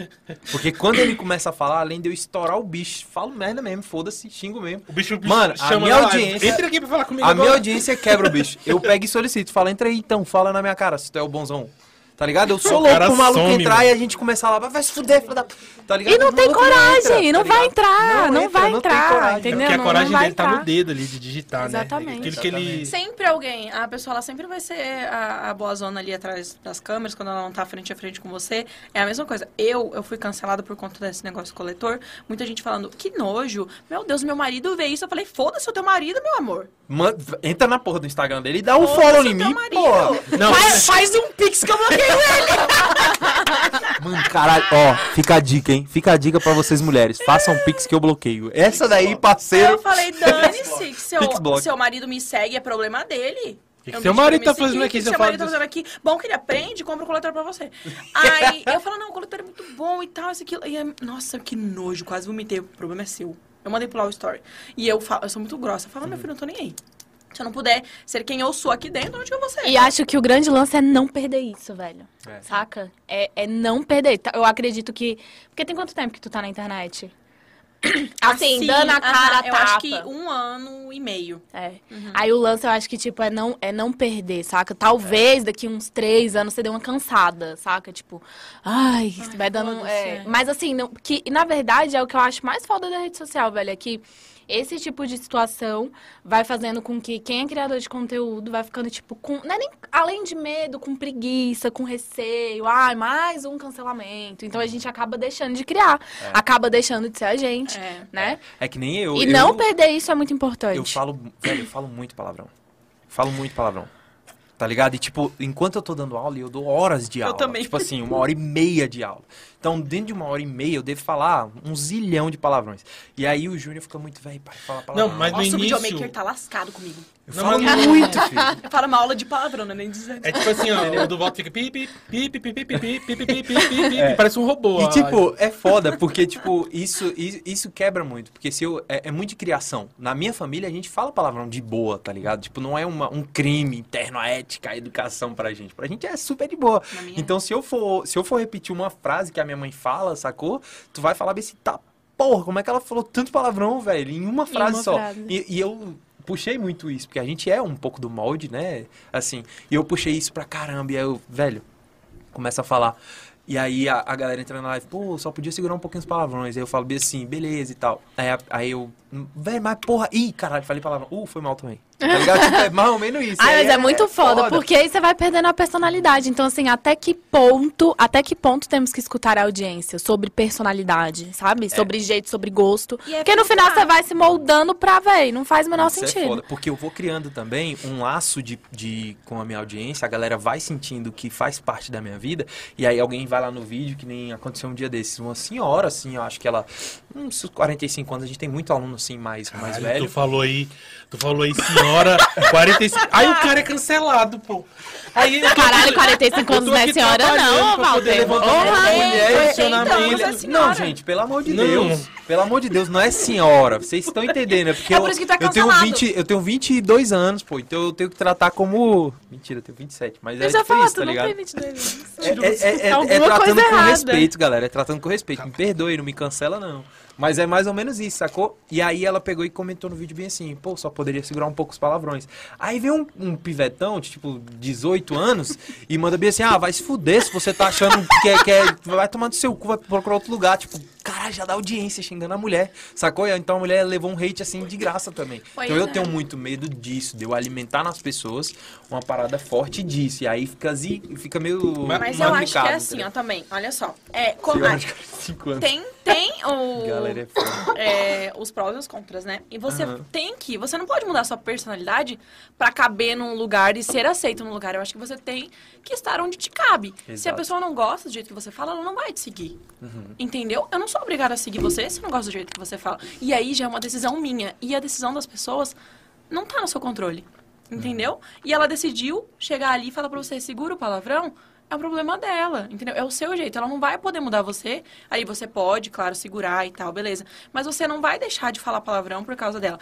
Porque quando ele começa a falar, além de eu estourar o bicho, falo merda mesmo, foda-se, xingo mesmo. O bicho, Mano, a chama minha audiência- Entra aqui pra falar comigo A agora. minha audiência quebra o bicho. Eu pego e solicito. Fala, entra aí então, fala na minha cara se tu é o bonzão. Tá ligado? Eu sou O louco pro maluco some, entrar mano. e a gente começar lá, vai se fuder, filho da... Tá ligado? E não tem coragem, entra, não tá vai entrar, não entra, vai entrar, coragem. entendeu? Porque a coragem dele tá no dedo ali de digitar, Exatamente. né? Aquilo que ele... Sempre alguém, a pessoa ela sempre vai ser a, a boa zona ali atrás das câmeras, quando ela não tá frente a frente com você. É a mesma coisa. Eu, eu fui cancelada por conta desse negócio coletor. Muita gente falando, que nojo. Meu Deus, meu marido vê isso. Eu falei, foda-se o teu marido, meu amor. Manda- entra na porra do Instagram dele e dá um follow em mim, porra. Não, Faz, faz um pix que eu bloqueio ele. Mano, caralho, ó, fica a dica, hein? Fica a dica pra vocês mulheres. Façam pix que eu bloqueio. Essa daí, Eu parceiro. falei, dane-se, que seu, seu marido me segue, é problema dele. que Eu seu marido tá fazendo o aqui, que seu marido tá fazendo aqui? Bom que ele aprende, compra o coletor pra você. Aí eu falo, não, o coletor é muito bom e tal, isso aquilo. E é- nossa, que nojo, quase vomitei. O problema é seu. Eu mandei pular o story. E eu falo, eu sou muito grossa. Eu falo, meu filho, não tô nem aí. Se eu não puder ser quem eu sou aqui dentro, onde que eu vou ser? E acho que o grande lance é não perder isso, velho. É. Saca? É, é não perder. Tá, Eu acredito que. Porque tem quanto tempo que tu tá na internet? Assim, dando a cara aham, a Eu acho tapa. que um ano e meio. É. Aí o lance eu acho que, tipo, é não, é não perder, saca? Talvez daqui uns três anos você dê uma cansada, saca? Tipo, ai, vai dando. é. é. Mas assim, não, que na verdade é o que eu acho mais foda da rede social, velho. É que esse tipo de situação vai fazendo com que quem é criador de conteúdo vai ficando, tipo, com. Não é nem além de medo, com preguiça, com receio. Ai, mais um cancelamento. Então a gente acaba deixando de criar. Acaba deixando de ser a gente, É. né? É que nem eu. e eu, não perder isso é muito importante. Eu falo, velho, eu falo muito palavrão. Falo muito palavrão. Tá ligado? E tipo, enquanto eu tô dando aula, eu dou horas de Eu aula. também. Tipo assim, uma hora e meia de aula. Então, dentro de uma hora e meia, eu devo falar um zilhão de palavrões. E aí o Júnior fica muito, velho, pai, fala palavrão. Não, mas no Nossa, o início... videomaker tá lascado comigo. Eu não, falo mas... muito, filho. Fala uma aula de palavrão, não é nem dizer. É tipo assim, ó, o do Volta fica pipi, pipi, pipi, pipi, pipi, pipi, pipi, é. parece um robô. E ó. tipo, é foda, porque tipo, isso, isso quebra muito, porque se eu, é, é, muito de criação. Na minha família, a gente fala palavrão de boa, tá ligado? Tipo, não é uma, um crime interno à ética, à educação pra gente. Pra gente é super de boa. Então, se eu, for, se eu for repetir uma frase que a minha mãe fala, sacou? Tu vai falar desse tapa porra, como é que ela falou tanto palavrão, velho, em uma frase em uma só? Frase. E, e, eu puxei muito isso, porque a gente é um pouco do molde, né? Assim, e eu puxei isso pra caramba. E aí eu, velho, começa a falar. E aí a, a galera entra na live, pô, só podia segurar um pouquinho os palavrões. Aí eu falo bem assim, beleza e tal. Aí, aí eu, velho, mas porra, ih, caralho, falei palavrão. Uh, foi mal também. Tá ligado? Tipo, é mais ou menos isso. Ah, mas é, muito foda, porque aí você vai perdendo a personalidade. Então, assim, até que ponto, até que ponto temos que escutar a audiência sobre personalidade, sabe? Sobre jeito, sobre gosto. E é porque no final você vai se moldando pra, véi, não faz o menor Isso é sentido. foda, porque eu vou criando também um laço de, de, com a minha audiência, a galera vai sentindo que faz parte da minha vida, e aí alguém vai lá no vídeo, que nem aconteceu um dia desses, uma senhora, assim, eu acho que ela, uns 45 anos, a gente tem muito aluno, assim, mais, mais Caralho, velho. Tu falou aí, tu falou aí, senhora, 45. Aí o cara é cancelado, pô. Aí eu tô Caralho, aqui- 45 eu anos tô não é aqui senhora, trabalhando não, pra poder Walter. levantar Porra, uma é, mulher, 80 questionamento. anos é Não, senhora. gente, pelo amor de Não. Deus. Pelo amor de Deus, não é senhora. Vocês estão entendendo, é porque É eu, por isso que tu é eu tenho cancelado. 20, eu tenho 22 anos, pô, então eu tenho que tratar como Mentira, eu tenho 27, mas é Eu já tipo falo, isso, tu tá não ligado? tem 22 anos. É, é- é- é- Alguma é tratando coisa com errada. respeito, galera. É tratando com respeito. Me perdoe, não me cancela, não. Mas é mais ou menos isso, sacou? E aí ela pegou e comentou no vídeo bem assim, pô, só poderia segurar um pouco os palavrões. Aí vem um, um pivetão de tipo 18 anos e manda bem assim, ah, vai se fuder se você tá achando que é, que é- vai tomar no seu cu, vai procurar outro lugar. Tipo, caralho, já dá audiência xingando a mulher, sacou? Então a mulher levou um hate assim de graça também. Pois então eu é. tenho muito medo disso, de eu alimentar nas pessoas uma parada forte disso. E aí fica, zi, fica meio. Mas Mas eu acho que é assim, entendeu? ó, também. Olha só. É, como, Senhora de 45 anos. tem, tem o, Galera é foda. é, os prós e os contras, né? E você Aham. tem que, você não pode mudar sua personalidade pra caber num lugar e ser aceito num lugar. Eu acho que você tem que estar onde te cabe. Se a Exato. pessoa não gosta do jeito que você fala, ela não vai te seguir. Entendeu? Eu não sou obrigada a seguir você se eu não gosto do jeito que você fala. E aí já é uma decisão minha. E a decisão das pessoas não tá no seu controle. Entendeu? E ela decidiu chegar ali e falar pra você, segura o palavrão, é um problema dela, entendeu? É o seu jeito. Ela não vai poder mudar você. Aí você pode, claro, segurar e tal, beleza. Mas você não vai deixar de falar palavrão por causa dela.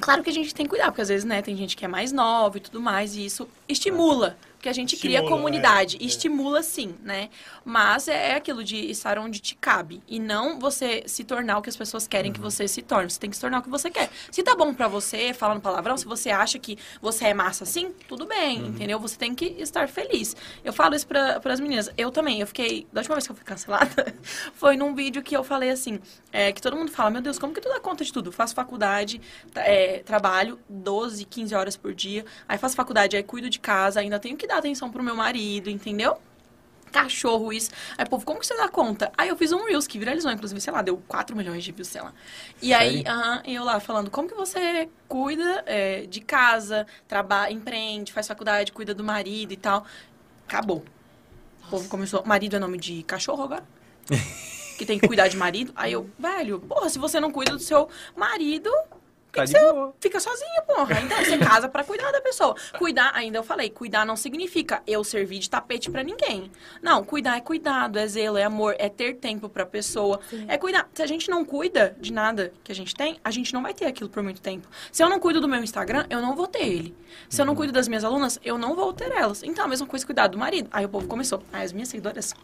Claro que a gente tem que cuidar, porque às vezes, né, tem gente que é mais nova e tudo mais, e isso estimula. Porque a gente cria Estimula, comunidade. é, é. Estimula sim, né? Mas é aquilo de estar onde te cabe. E não você se tornar o que as pessoas querem que você se torne. Você tem que se tornar o que você quer. Se tá bom pra você, falando palavrão, se você acha que você é massa assim, tudo bem, entendeu? Você tem que estar feliz. Eu falo isso pra, pras meninas. Eu também. Eu fiquei. Da última vez que eu fui cancelada, foi num vídeo que eu falei assim: é, que todo mundo fala, meu Deus, como que tu dá conta de tudo? Faço faculdade, tá, é, trabalho 12, 15 horas por dia. Aí faço faculdade, aí cuido de casa, ainda tenho que dar atenção pro meu marido, entendeu? Cachorro, isso. Aí, povo, como que você dá conta? Aí eu fiz um Reels que viralizou, inclusive, sei lá, deu 4 milhões de views, sei lá. E aí, aham, eu lá falando, como que você cuida é, de casa, trabalha, empreende, faz faculdade, cuida do marido e tal. Acabou. O povo começou. Marido é nome de cachorro agora? que tem que cuidar de marido. Aí eu, velho, porra, se você não cuida do seu marido, Tá que você boa. fica sozinho, porra? Então você casa pra cuidar da pessoa. Cuidar, ainda eu falei, cuidar não significa eu servir de tapete pra ninguém. Não, cuidar é cuidado, é zelo, é amor, é ter tempo pra pessoa. É cuidar. Se a gente não cuida de nada que a gente tem, a gente não vai ter aquilo por muito tempo. Se eu não cuido do meu Instagram, eu não vou ter ele. Se eu Uhum. não cuido das minhas alunas, eu não vou ter elas. Então, a mesma coisa cuidar do marido. Aí o povo começou. Aí as minhas seguidoras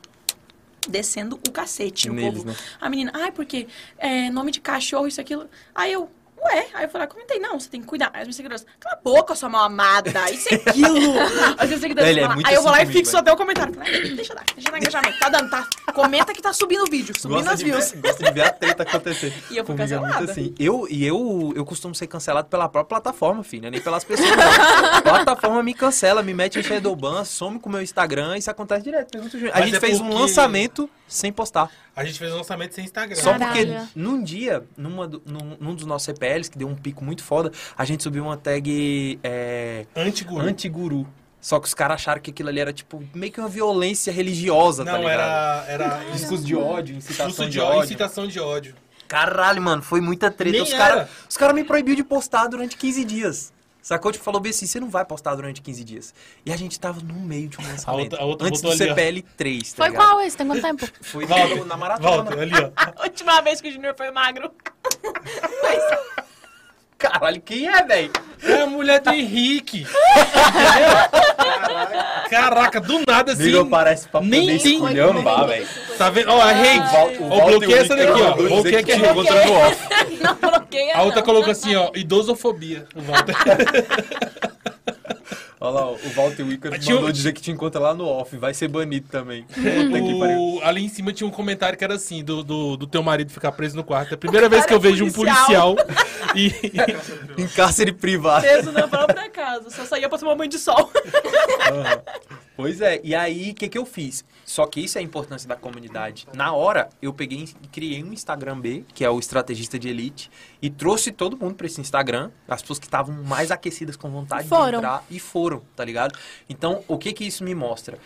descendo o cacete no Neles, povo. né? A menina, ai, porque é, nome de cachorro, isso, aquilo. Aí eu, ué, aí eu falei, ah, comentei, não, você tem que cuidar. Aí as minhas seguidoras, cala a boca, sua mal amada, isso e aquilo. As minhas seguidoras Ele é falam, aí eu vou lá assim e comigo, fixo velho. até o comentário. Falei, "Ah, deixa dar, deixa dar engajamento. Tá dando, tá? Comenta que tá subindo o vídeo, subindo Gosta as views. ver, gosta de ver a treta acontecer. E eu fui Comigo é muito cancelada. assim. Eu, e eu, eu costumo ser cancelado pela própria plataforma, filha, nem pelas pessoas. Não. A plataforma me cancela, me mete em Shadowban, some com o meu Instagram, isso acontece direto. A Mas gente é fez um porque- lançamento sem postar. A gente fez um lançamento sem Instagram. Só Caralho. porque num dia, numa do- num, num dos nossos CPLs, que deu um pico muito foda, a gente subiu uma tag é, Antiguru. anti-guru. Só que os caras acharam que aquilo ali era, tipo, meio que uma violência religiosa, tá Não, ligado? era, era Discurso de ódio, incitação Discurso de de ódio, incitação de ódio. Caralho, mano, foi muita treta. Nem Os caras era. me proibiu de postar durante 15 dias. Sacou? Tipo, falou bem assim, você não vai postar durante 15 dias. E a gente tava no meio de um lançamento. outra- a outra antes do ali. CPL 3, tá Foi ligado? qual esse? Tem quanto tempo? Foi Volta, na maratona. volta, ali, ó. A última vez que o Junior foi magro. Caralho, quem é, velho? É a mulher do Henrique. Caraca, do nada assim. Virou, parece pra nem poder tem- esculhamba, vá, velho. Tá vendo? Ó, a rei. Ó, bloqueei essa daqui, ó. Bloqueei aqui. Encontra no off. Não bloqueia, A outra não. colocou assim, ó, idosofobia. O Walter. Olha lá, ó, o Walter Wicker Tinha um- mandou dizer que te encontra lá no off. Vai ser banido também. O- ali em cima tinha um comentário que era assim, do, do, do teu marido ficar preso no quarto. É a primeira vez que eu é vejo um policial. policial e... Em cárcere privado. Preso na própria casa. Só saía pra tomar banho de sol. Aham. Pois é, e aí o que, que eu fiz? Só que isso é a importância da comunidade. Na hora, eu peguei e criei um Instagram B, que é o Estrategista de Elite, e trouxe todo mundo pra esse Instagram, as pessoas que estavam mais aquecidas com vontade Foram. de entrar, e foram, tá ligado? Então, o que que isso me mostra?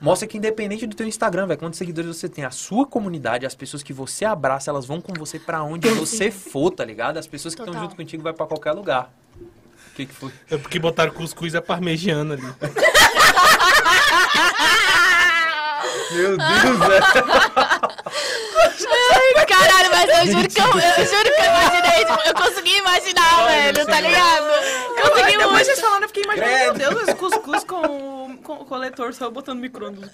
Mostra que independente do teu Instagram, velho, quantos seguidores você tem, a sua comunidade, as pessoas que você abraça, elas vão com você pra onde você for, tá ligado? As pessoas que estão junto contigo vai pra qualquer lugar. O que que foi? É porque botaram cuscuz é parmegiana ali. Meu Deus! Ai, caralho, mas eu juro que eu, eu juro que eu imaginei. Tipo, eu consegui imaginar, velho, tá ligado? Consegui Depois muito. vocês falando, eu fiquei imaginando, meu Deus, esse cuscuz com, com o coletor só botando micro-ondas.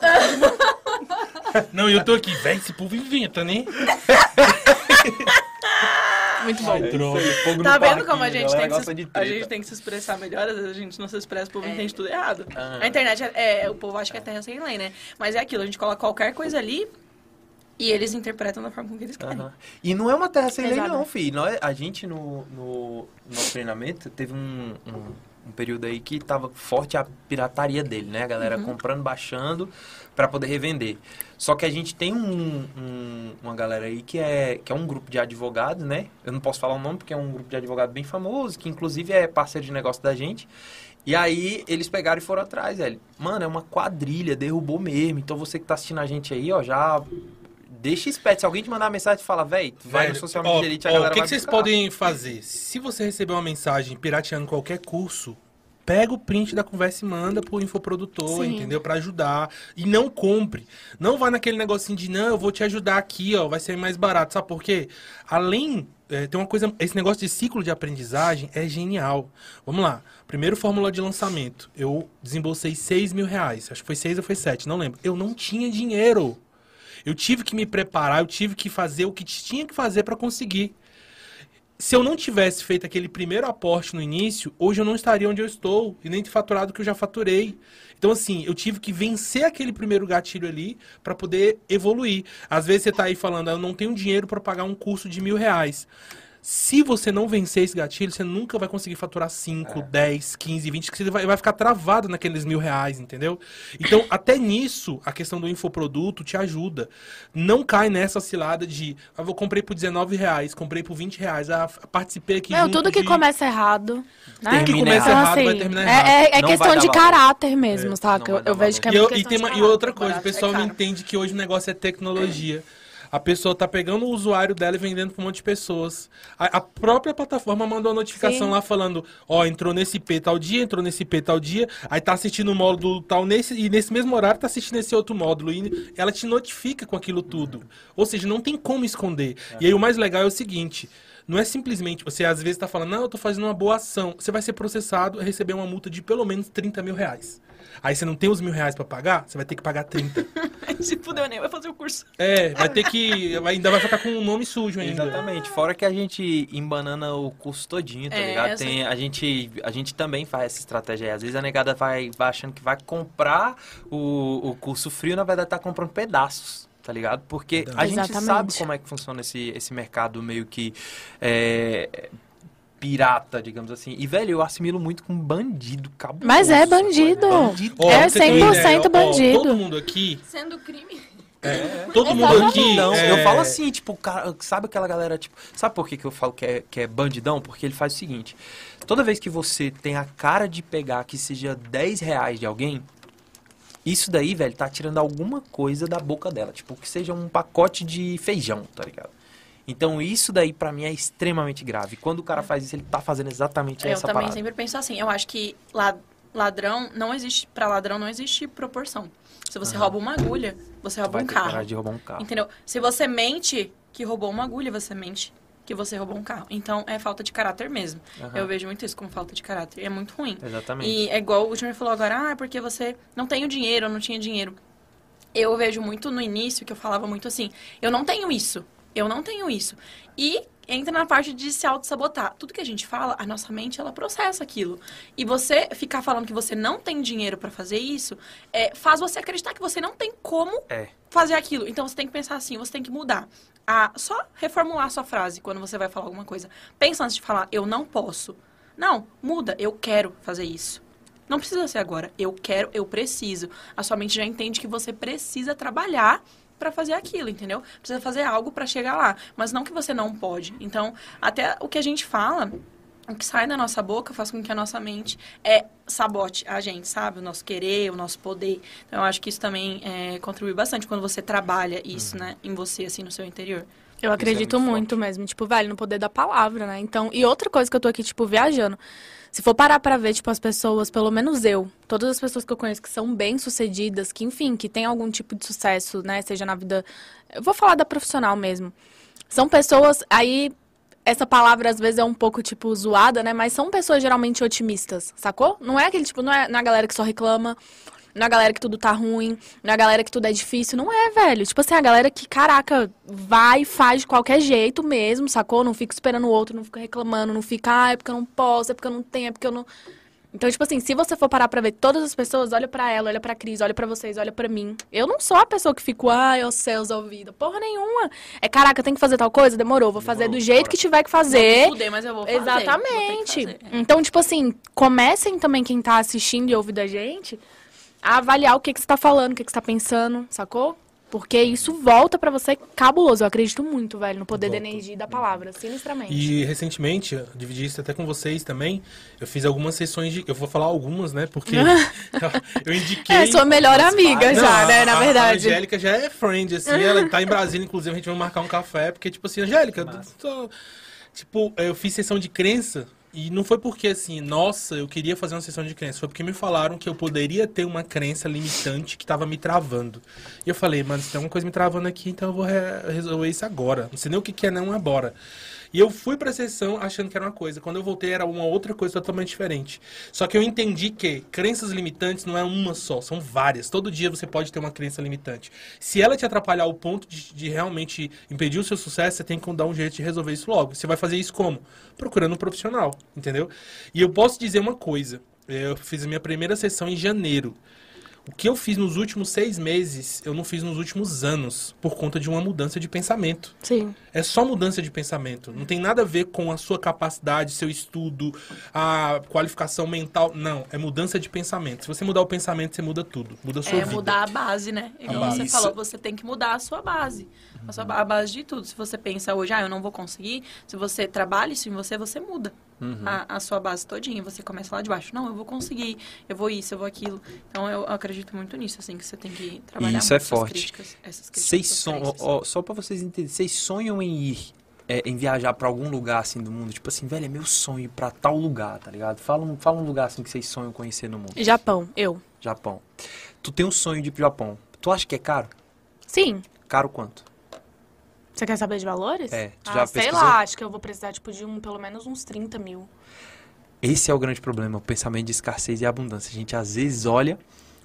Não, e eu tô aqui, velho, esse povo inventa, né? Muito bom. É fogo no Tá vendo como a gente, tem que se, a gente tem que se expressar melhor, às vezes a gente não se expressa, o povo entende tudo errado. Ah. A internet, é, é- o povo acha que é terra sem lei, né? Mas é aquilo, a gente coloca qualquer coisa ali e eles interpretam da forma como que eles querem. Aham. E não é uma terra sem lei, Pesado. não, filho. Nós, a gente, no, no nosso treinamento, teve um, um, um período aí que tava forte a pirataria dele, né? A galera Uhum. comprando, baixando para poder revender. Só que a gente tem um, um- uma galera aí que é, que é um grupo de advogados, né? Eu não posso falar o nome porque é um grupo de advogados bem famoso, que inclusive é parceiro de negócio da gente. E aí eles pegaram e foram atrás, velho. Mano, é uma quadrilha, derrubou mesmo. Então você que tá assistindo a gente aí, ó, já deixa esperto. Se alguém te mandar uma mensagem e fala, tu vai no Velho, social ó, media elite, a ó, galera O que, que vocês podem fazer? Se você receber uma mensagem pirateando qualquer curso, pega o print da conversa e manda pro infoprodutor, Sim. entendeu? Pra ajudar. E não compre. Não vá naquele negocinho de, não, eu vou te ajudar aqui, ó, vai ser mais barato. Sabe por quê? Além, é, tem uma coisa, esse negócio de ciclo de aprendizagem é genial. Vamos lá. Primeiro fórmula de lançamento. Eu desembolsei 6 mil reais. Acho que foi 6 ou foi 7, não lembro. Eu não tinha dinheiro. Eu tive que me preparar, eu tive que fazer o que tinha que fazer para conseguir. Se eu não tivesse feito aquele primeiro aporte no início, hoje eu não estaria onde eu estou e nem faturado o que eu já faturei. Então, assim, eu tive que vencer aquele primeiro gatilho ali para poder evoluir. Às vezes você tá aí falando, "Ah, eu não tenho dinheiro para pagar um curso de mil reais. Se você não vencer esse gatilho, você nunca vai conseguir faturar 5, 10, 15, 20, que você vai, vai ficar travado naqueles mil reais, entendeu? Então, até nisso, a questão do infoproduto te ajuda. Não cai nessa cilada de, ah, eu comprei por 19 reais, comprei por 20 reais, ah, participei aqui junto tudo que de- começa errado. Né? Tudo que Termina começa errado vai assim, terminar é, errado. é, é Não questão vai de valor. caráter mesmo, não saca? vai Eu, eu vejo que é E, eu- muito e, tem de uma- e outra coisa, o é pessoal não entende que hoje o negócio é tecnologia. A pessoa tá pegando o usuário dela e vendendo pra um monte de pessoas. A, a própria plataforma mandou uma notificação Sim. lá falando, ó, entrou nesse IP tal dia, entrou nesse IP tal dia, aí tá assistindo o módulo tal nesse, e nesse mesmo horário tá assistindo esse outro módulo. E ela te notifica com aquilo tudo. Ou seja, não tem como esconder. E aí o mais legal é o seguinte. Não é simplesmente, você às vezes tá falando, não, eu tô fazendo uma boa ação. Você vai ser processado e receber uma multa de pelo menos 30 mil reais. Aí você não tem os mil reais pra pagar, você vai ter que pagar 30. Se fudeu, nem vai fazer o curso. É, vai ter que. Ainda vai ficar com o nome sujo ainda. Exatamente. Fora que a gente embanana o curso todinho, tá É, ligado? essa- Tem, a, gente, a gente também faz essa estratégia aí. Às vezes a negada vai, vai achando que vai comprar o, o curso frio, na verdade tá comprando pedaços. Tá ligado? Porque a gente Exatamente. sabe como é que funciona esse, esse mercado meio que é, pirata, digamos assim. E, velho, eu assimilo muito com bandido, cabuloso. Mas é bandido. bandido. É você ter uma 100% ideia, ó, bandido. todo mundo aqui. Sendo crime. Todo mundo aqui. Não, é, eu falo assim, tipo, o cara, sabe aquela galera, tipo, sabe por que, que eu falo que é, que é bandidão? Porque ele faz o seguinte, toda vez que você tem a cara de pegar que seja 10 reais de alguém, isso daí, velho, tá tirando alguma coisa da boca dela, tipo, que seja um pacote de feijão, tá ligado? Então isso daí pra mim é extremamente grave. Quando o cara faz isso, ele tá fazendo exatamente Eu essa também parada. sempre penso assim. Eu acho que la- ladrão não existe. Pra ladrão não existe proporção. Se você rouba uma agulha, você rouba um carro. de roubar um carro. Entendeu? Se você mente que roubou uma agulha, você mente que você roubou um carro. Então é falta de caráter mesmo. Aham. Eu vejo muito isso como falta de caráter. É muito ruim. Exatamente. E é igual o Júnior falou agora, ah, porque você não tem o dinheiro, eu não tinha dinheiro. Eu vejo muito no início que eu falava muito assim, eu não tenho isso, eu não tenho isso. E entra na parte de se auto-sabotar. Tudo que a gente fala, a nossa mente, ela processa aquilo. E você ficar falando que você não tem dinheiro pra fazer isso, é, faz você acreditar que você não tem como É. fazer aquilo. Então você tem que pensar assim, você tem que mudar. A, só reformular a sua frase quando você vai falar alguma coisa. Pensa antes de falar, eu não posso. Não, muda, eu quero fazer isso. Não precisa ser agora. Eu quero, eu preciso. A sua mente já entende que você precisa trabalhar pra fazer aquilo, entendeu? Precisa fazer algo pra chegar lá, mas não que você não pode. Então, até o que a gente fala, o que sai da nossa boca faz com que a nossa mente é sabote a gente, sabe? O nosso querer, o nosso poder. Então, eu acho que isso também é, contribui bastante quando você trabalha isso, né, em você, assim, no seu interior. Eu acredito muito muito, mesmo, tipo, velho, no poder da palavra, né? Então, e outra coisa que eu tô aqui, tipo, viajando. Se for parar pra ver, tipo, as pessoas, pelo menos eu, todas as pessoas que eu conheço que são bem-sucedidas, que, enfim, que têm algum tipo de sucesso, né? Seja na vida. Eu vou falar da profissional mesmo. São pessoas, aí. Essa palavra às vezes é um pouco, tipo, zoada, né? Mas são pessoas geralmente otimistas, sacou? Não é aquele, tipo, não é, não é a galera que só reclama, não é a galera que tudo tá ruim, não é a galera que tudo é difícil, não é, velho. Tipo assim, a galera que, caraca, vai e faz de qualquer jeito mesmo, sacou? Não fica esperando o outro, não fica reclamando, não fica, ah, é porque eu não posso, é porque eu não tenho, é porque eu não. Então, tipo assim, se você for parar pra ver todas as pessoas, olha pra ela, olha pra Cris, olha pra vocês, olha pra mim. Eu não sou a pessoa que fico, ai, os céus ouvidos. Porra nenhuma. É, caraca, tem que fazer tal coisa? Demorou, vou fazer Demorou, do jeito bora. que tiver que Vou fazer. me fuder, mas eu vou fazer. Vou Exatamente. fazer. É. Então, tipo assim, comecem também quem tá assistindo e ouvindo a gente a avaliar o que, que você tá falando, o que, que você tá pensando, sacou? Porque isso volta pra você cabuloso. Eu acredito muito, velho, no poder Volta. da energia e da palavra, sinistramente. E recentemente, eu dividi isso até com vocês também, eu fiz algumas sessões de. Eu vou falar algumas, né? Porque eu indiquei. É, sua melhor amiga Não, já, né, a- na A verdade. Angélica já é friend, assim, ela tá em Brasília, inclusive, a gente vai marcar um café, porque, tipo assim, Angélica, tô- tipo, eu fiz sessão de crença, e não foi porque, assim, nossa, eu queria fazer uma sessão de crença, foi porque me falaram que eu poderia ter uma crença limitante que tava me travando. E eu falei, mano, se tem alguma coisa me travando aqui, então eu vou re- resolver isso agora. Não sei nem o que, que é, não agora. E eu fui pra sessão achando que era uma coisa. Quando eu voltei, era uma outra coisa totalmente diferente. Só que eu entendi que crenças limitantes não é uma só, são várias. Todo dia você pode ter uma crença limitante. Se ela te atrapalhar ao ponto de, de realmente impedir o seu sucesso, você tem que dar um jeito de resolver isso logo. Você vai fazer isso como? Procurando um profissional, entendeu? E eu posso dizer uma coisa. Eu fiz a minha primeira sessão em janeiro. O que eu fiz nos últimos seis meses, eu não fiz nos últimos anos, por conta de uma mudança de pensamento. Sim. É só mudança de pensamento. Não tem nada a ver com a sua capacidade, seu estudo, a qualificação mental. Não, é mudança de pensamento. Se você mudar o pensamento, você muda tudo. Muda a sua É vida. mudar a base, né? Igual você falou, você tem que mudar a sua base. A, sua, a base de tudo. Se você pensa hoje, ah, eu não vou conseguir, se você trabalha isso em você, você muda a, a sua base todinha. Você começa lá de baixo. Não, eu vou conseguir, eu vou isso, eu vou aquilo. Então eu acredito muito nisso, assim, que você tem que trabalhar Isso é essas forte. críticas. Essas críticas Vocês sonham, ó, só pra vocês entenderem, vocês sonham em ir, é, em viajar pra algum lugar assim do mundo? Tipo assim, velho, é meu sonho ir pra tal lugar, tá ligado? Fala um, fala um lugar assim que vocês sonham conhecer no mundo. Japão, eu. Japão. Tu tem um sonho de ir pro Japão. Tu acha que é caro? Sim. Caro quanto? Você quer saber de valores? É, tu ah, já sei pesquisou? lá, acho que eu vou precisar, tipo, de um, pelo menos uns 30 mil. Esse é o grande problema, o pensamento de escassez e abundância. A gente às vezes olha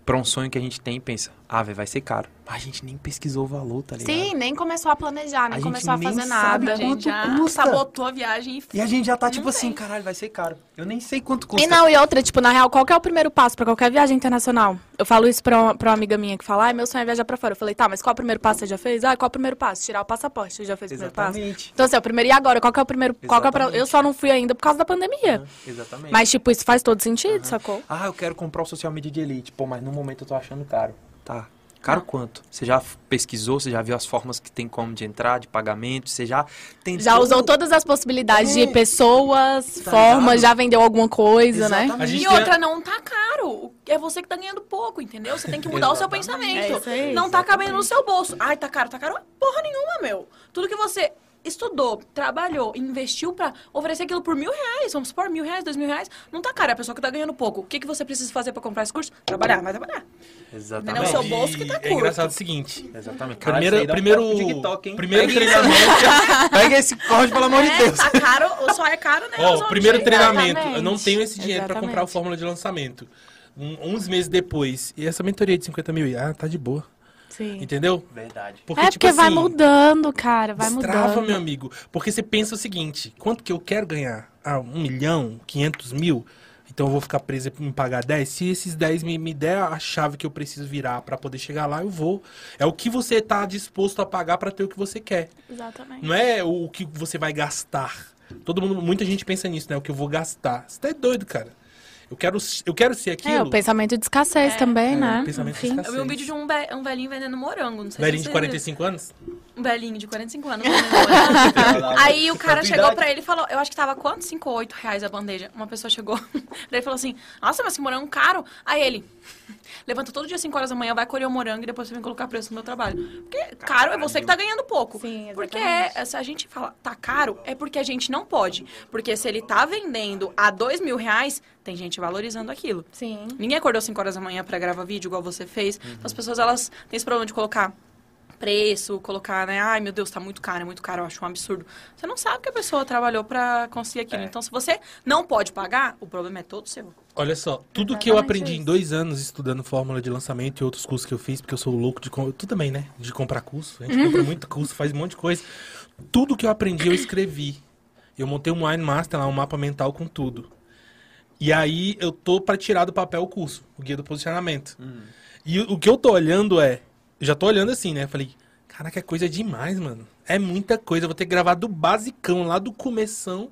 pra um sonho que a gente tem e pensa, ah, velho, vai ser caro. Mas a gente nem pesquisou o valor, tá ligado? Sim, nem começou a planejar, nem A começou a fazer nada. A gente já custa? sabotou a viagem e E a gente já tá Não tipo assim, tem. caralho, vai ser caro. Eu nem sei quanto custa. E não, e outra, tipo, na real, qual que é o primeiro passo pra qualquer viagem internacional? Eu falo isso pra uma, pra uma amiga minha que fala, ai, meu sonho é viajar pra fora. Eu falei, tá, mas qual é o primeiro passo que você já fez? Ah, qual é o primeiro passo? Tirar o passaporte. Você já fez o primeiro passo? Exatamente. Então, assim, é o primeiro. E agora? Qual que é o primeiro? Qual que é pra- Exatamente. Eu só não fui ainda por causa da pandemia. Exatamente. Mas, tipo, isso faz todo sentido, sacou? Ah, eu quero comprar o social media de elite. Pô, mas no momento eu tô achando caro. Tá. Caro quanto? Você já pesquisou? Você já viu as formas que tem como de entrar, de pagamento? Você já tentou... Já usou todas as possibilidades É. de pessoas, Tá formas, já vendeu alguma coisa, né? Exatamente. Gente E tem a- outra, não tá caro. É você que tá ganhando pouco, entendeu? Você tem que mudar o seu pensamento. É isso aí. não tá cabendo no seu bolso. Ai, tá caro, tá caro. Porra nenhuma, meu. Tudo que você estudou, trabalhou, investiu pra oferecer aquilo por mil reais, vamos supor, mil reais, dois mil reais, não tá caro. É a pessoa que tá ganhando pouco. O que, que você precisa fazer pra comprar esse curso? Trabalhar, vai trabalhar. Exatamente. Não, o seu bolso que tá É curto. engraçado o seguinte. Exatamente. Primeiro, Caralho, isso aí dá um primeiro, no TikTok, hein? primeiro Pega treinamento. Pega esse corte, pelo amor de É, Deus. tá caro, só é caro, né? Ó, o primeiro treinamento. Exatamente. Eu não tenho esse dinheiro pra Exatamente. comprar a fórmula de lançamento. Um- uns meses depois. E essa mentoria de 50 mil? Ah, tá de boa. Sim. Entendeu? Verdade. Porque, é tipo porque vai assim, mudando, cara, vai Destrava, mudando. meu amigo. Porque você pensa o seguinte: quanto que eu quero ganhar? Ah, um milhão, quinhentos mil? Então eu vou ficar preso em pagar 10? Se esses 10 me, me der a chave que eu preciso virar pra poder chegar lá, eu vou. É o que você tá disposto a pagar pra ter o que você quer. Exatamente. Não é o que você vai gastar. Todo mundo, muita gente pensa nisso, né? O que eu vou gastar. Você tá doido, cara. Eu quero, eu quero ser aquilo. É, o pensamento de escassez É. também, É, né? pensamento de Enfim. escassez. Eu vi um vídeo de um, ve- um velhinho vendendo morango, não sei Velhinho se de você 45 anos? Um velhinho de 45 anos. Aí o cara chegou idade. pra ele e falou, eu acho que tava quanto? 5 ou 8 reais a bandeja. Uma pessoa chegou, daí ele falou assim, nossa, mas que morango caro. Aí ele, levanta todo dia 5 horas da manhã, vai colher o morango e depois você vem colocar preço no meu trabalho. Porque caro é você que tá ganhando pouco. Sim, Porque exatamente. é, se a gente fala tá caro, é porque a gente não pode. Porque se ele tá vendendo a 2 mil reais, tem gente valorizando aquilo. Sim. Ninguém acordou 5 horas da manhã pra gravar vídeo igual você fez. Então as pessoas, elas têm esse problema de colocar preço, colocar, né? Ai, meu Deus, tá muito caro, é muito caro, eu acho um absurdo. Você não sabe que a pessoa trabalhou pra conseguir aquilo. Então, se você não pode pagar, o problema é todo seu. Olha só, tudo que eu aprendi em dois anos estudando fórmula de lançamento e outros cursos que eu fiz, porque eu sou louco de... Tu também, né? De comprar curso. A gente compra muito curso, faz um monte de coisa. Tudo que eu aprendi, eu escrevi. Eu montei um Wine Master lá, um mapa mental com tudo. E aí, eu tô pra tirar do papel o curso, o guia do posicionamento. E o o que eu tô olhando é... Já tô olhando assim, né? Falei, caraca, é coisa demais, mano. É muita coisa. Eu vou ter que gravar do basicão, lá do começão...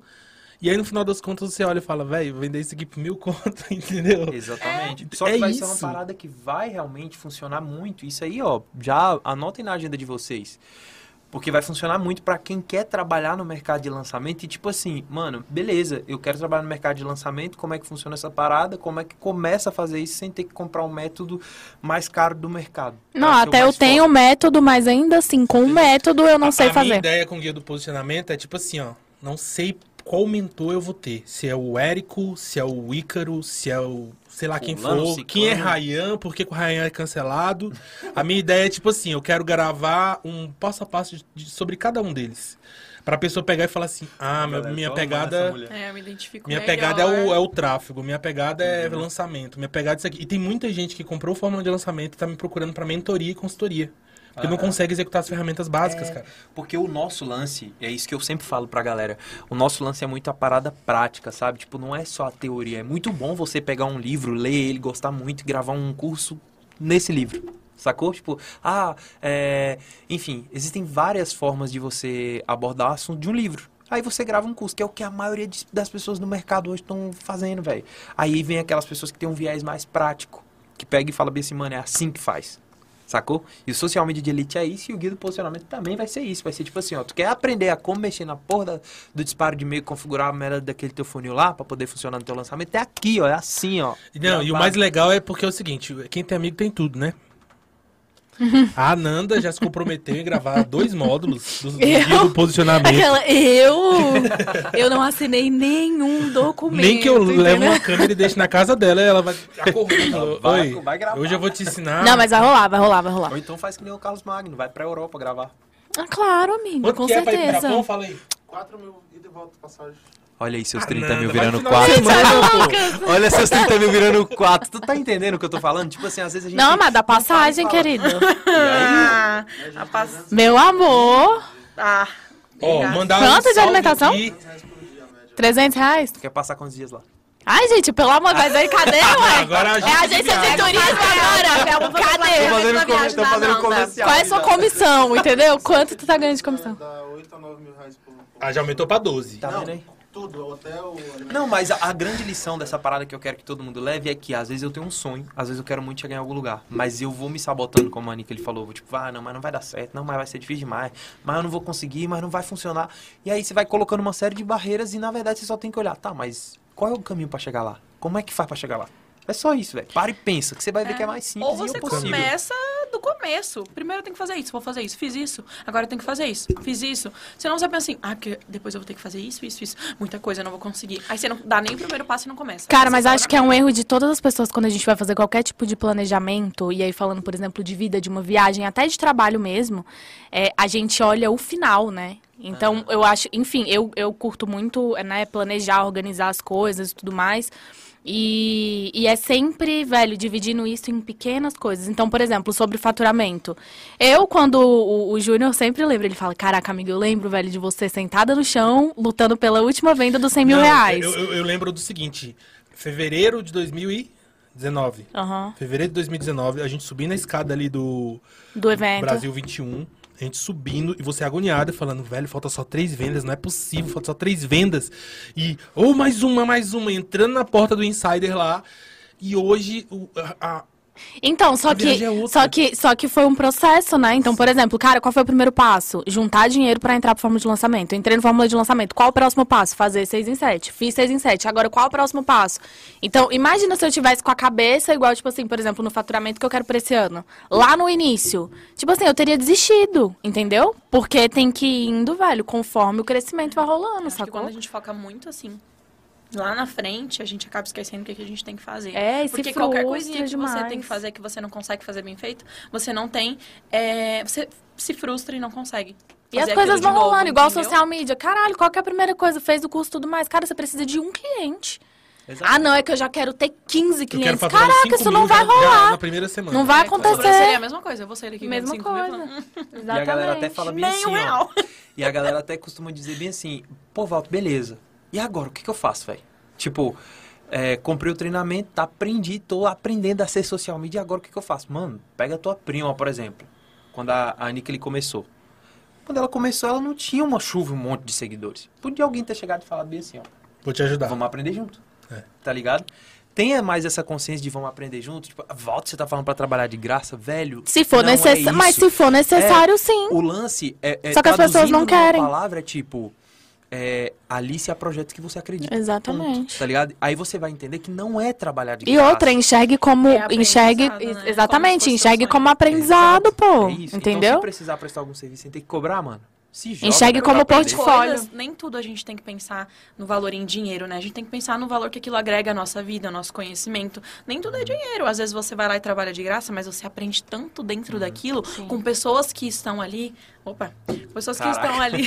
E aí no final das contas você olha e fala, velho, vender isso aqui por mil conto, entendeu? Exatamente. É. Só que É vai ser uma isso. parada que vai realmente funcionar muito. Isso aí, ó, já anotem na agenda de vocês. Porque vai funcionar muito pra quem quer trabalhar no mercado de lançamento e tipo assim, mano, beleza, eu quero trabalhar no mercado de lançamento, como é que funciona essa parada, como é que começa a fazer isso sem ter que comprar um método mais caro do mercado. Não, o até eu tenho forte. método, mas ainda assim, com o método eu não A- sei a minha fazer. ideia com o guia do posicionamento é tipo assim, ó. Não sei qual mentor eu vou ter. Se é o Érico, se é o Ícaro, se é o. sei lá quem Fulano, for. Quem é ciclano. Rayan, por que o Rayan é cancelado. A minha ideia é tipo assim, eu quero gravar um passo a passo de- de- sobre cada um deles. Pra pessoa pegar e falar assim, ah, minha essa pegada. É, eu me identifico Minha melhor. pegada é o, é o tráfego, minha pegada é Uhum. lançamento, minha pegada é isso aqui. E tem muita gente que comprou o fórmula de lançamento e tá me procurando pra mentoria e consultoria. Porque não Ah. consegue executar as ferramentas básicas, É, cara. Porque o nosso lance, é isso que eu sempre falo pra galera, o nosso lance é muito a parada prática, sabe? Tipo, não é só a teoria. É muito bom você pegar um livro, ler ele, gostar muito e gravar um curso nesse livro. Sacou? Tipo, ah, é... enfim, existem várias formas de você abordar o assunto de um livro. Aí você grava um curso, que é o que a maioria das pessoas no mercado hoje estão fazendo, velho. Aí vem aquelas pessoas que têm um viés mais prático, que pega e fala bem assim, mano, é assim que faz. Sacou? E o social media de elite é isso e o guia do posicionamento também vai ser isso. Vai ser tipo assim, ó, tu quer aprender a como mexer na porra da- do disparo de e-mail, configurar a merda daquele teu funil lá pra poder funcionar no teu lançamento, é aqui, ó, é assim, ó. Não, e o Gravar. mais legal é porque é o seguinte, quem tem amigo tem tudo, né? A Ananda já se comprometeu em gravar dois módulos do, do guia do posicionamento. Aquela, eu, eu não assinei nenhum documento. Nem que eu leve uma câmera e deixe na casa dela, ela vai acordar e fala, Vai- vai gravar. hoje eu vou te ensinar. Não, mas vai rolar, vai rolar, vai rolar. Ou então faz que nem o Carlos Magno, vai pra Europa gravar. Ah, claro, amigo, Quanto com que é pra ir certeza. Japão? Fala aí. 4 mil e de volta passagem. Olha aí seus Ah, 30 Nanda, mil virando final de 4. semana, pô. Olha seus 30 mil virando 4. Tu tá entendendo o que eu tô falando? Tipo assim, às vezes a gente. Não, mas dá passagem, querido. Ah, a pass... Meu amor. ah, Ó, obrigada. mandaram Quanto de um salve alimentação? aqui. 300 reais? Tu quer passar quantos dias lá? Ai, gente, pelo amor, mas aí cadê, ué? Agora a É gente a agência de turismo agora. Cadê? fazendo da comer- viagem tô fazendo comercial. Qual é a sua comissão, entendeu? Quanto tu tá ganhando de comissão? Dá 8 a 9 mil reais por. Ah, já aumentou pra 12. Tá vendo aí? Tudo, hotel. Não, mas a, a grande lição dessa parada que eu quero que todo mundo leve é que às vezes eu tenho um sonho, às vezes eu quero muito chegar em algum lugar, mas eu vou me sabotando, como a Anica ele falou, vou tipo, ah, não, mas não vai dar certo, não, mas vai ser difícil demais, mas eu não vou conseguir, mas não vai funcionar. E aí você vai colocando uma série de barreiras e na verdade você só tem que olhar, tá, mas qual é o caminho pra chegar lá? Como é que faz pra chegar lá? É só isso, velho. Para e pensa, que você vai ver que é mais simples Ou e você é possível. começa do começo. Primeiro eu tenho que fazer isso, vou fazer isso. Fiz isso, agora eu tenho que fazer isso. Fiz isso. Senão você pensa assim, ah, porque depois eu vou ter que fazer isso, isso, isso. Muita coisa eu não vou conseguir. Aí você não dá nem o primeiro passo e não começa. Cara, mas acho que é um erro de todas as pessoas quando a gente vai fazer qualquer tipo de planejamento, e aí falando, por exemplo, de vida, de uma viagem, até de trabalho mesmo, é, a gente olha o final, né? Então, eu acho, enfim, eu, eu curto muito, é, né, planejar, organizar as coisas e tudo mais. E, e é sempre, velho, dividindo isso em pequenas coisas. Então, por exemplo, sobre faturamento. Eu, quando o, o Júnior sempre lembra, ele fala: Caraca, amiga, eu lembro, velho, de você sentada no chão, lutando pela última venda dos 100 mil Não, reais. Eu, eu- eu lembro do seguinte: fevereiro de 2019. Aham. Fevereiro de 2019, a gente subindo a escada ali do Do evento. Brasil 21. Gente subindo e você agoniada, falando, velho, falta só três vendas, não é possível, falta só três vendas. E, ou mais uma, mais uma, entrando na porta do Insider lá. E hoje, o- a- Então, só que, é só que só que foi um processo, né? Então, por exemplo, cara, qual foi o primeiro passo? Juntar dinheiro pra entrar pro fórmula de lançamento. Eu entrei no fórmula de lançamento. Qual o próximo passo? Fazer 6 em 7. Fiz 6 em 7. Agora, qual o próximo passo? Então, imagina se eu tivesse com a cabeça igual, tipo assim, por exemplo, no faturamento que eu quero pra esse ano. Lá no início. Tipo assim, eu teria desistido, entendeu? Porque tem que ir indo, velho, conforme o crescimento vai rolando, Acho que sacou? quando a gente foca muito assim, lá na frente, a gente acaba esquecendo o que, a gente tem que fazer. É, Porque qualquer coisinha que você tem que fazer que você não consegue fazer bem feito, você não tem. é, você se frustra e não consegue. E as coisas vão novo, rolando, igual entendeu? social media. Caralho, qual que é a primeira coisa? Fez o curso e tudo mais. Cara, você precisa de um cliente. Exato. Ah, não, é que eu já quero ter 15 eu quero clientes. Caraca, 5 isso não vai rolar. na primeira semana. Não vai É, Seria a acontecer. mesma coisa, eu vou sair aqui Mesma mil, coisa. "Hum, E a galera até fala bem Nem assim, um ó. E a galera até costuma dizer bem assim, pô, Valto, beleza. E agora, o que, que eu faço, velho? Tipo, é, comprei o treinamento, aprendi, tô aprendendo a ser social media, e agora o que, que eu faço? Mano, pega a tua prima, por exemplo. Quando a, a ele começou. Quando ela começou, ela não tinha uma chuva, um monte de seguidores. Podia alguém ter chegado e falado bem assim, ó. Vou te ajudar. Vamos aprender junto. É. Tá ligado? Tenha mais essa consciência de vamos aprender junto. Tipo, volta, você tá falando pra trabalhar de graça, velho. Se for não é necessário. mas se for necessário, sim. O lance é. é Só que as pessoas não querem. palavra é tipo. É, alice a projetos que você acredita. Exatamente. Ponto, tá ligado? Aí você vai entender que não é trabalhar de E graça. outra, enxergue como. É enxergue. né? Como Exatamente, fosse enxergue como aprendizado, Exato, pô. é isso. Então, Entendeu? se precisar prestar algum serviço sem ter que cobrar, mano. Se joga, Enxergue como portfólio. Coisas, nem tudo a gente tem que pensar no valor em dinheiro, né? A gente tem que pensar no valor que aquilo agrega à nossa vida, ao nosso conhecimento. Nem tudo é dinheiro. Às vezes você vai lá e trabalha de graça, mas você aprende tanto dentro daquilo com pessoas que estão ali. Opa! Pessoas que Caraca. estão ali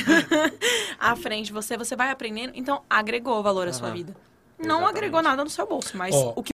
à frente de você, você vai aprendendo. Então, agregou valor à sua Aham. vida. Não Exatamente. agregou nada no seu bolso, mas Ó, o que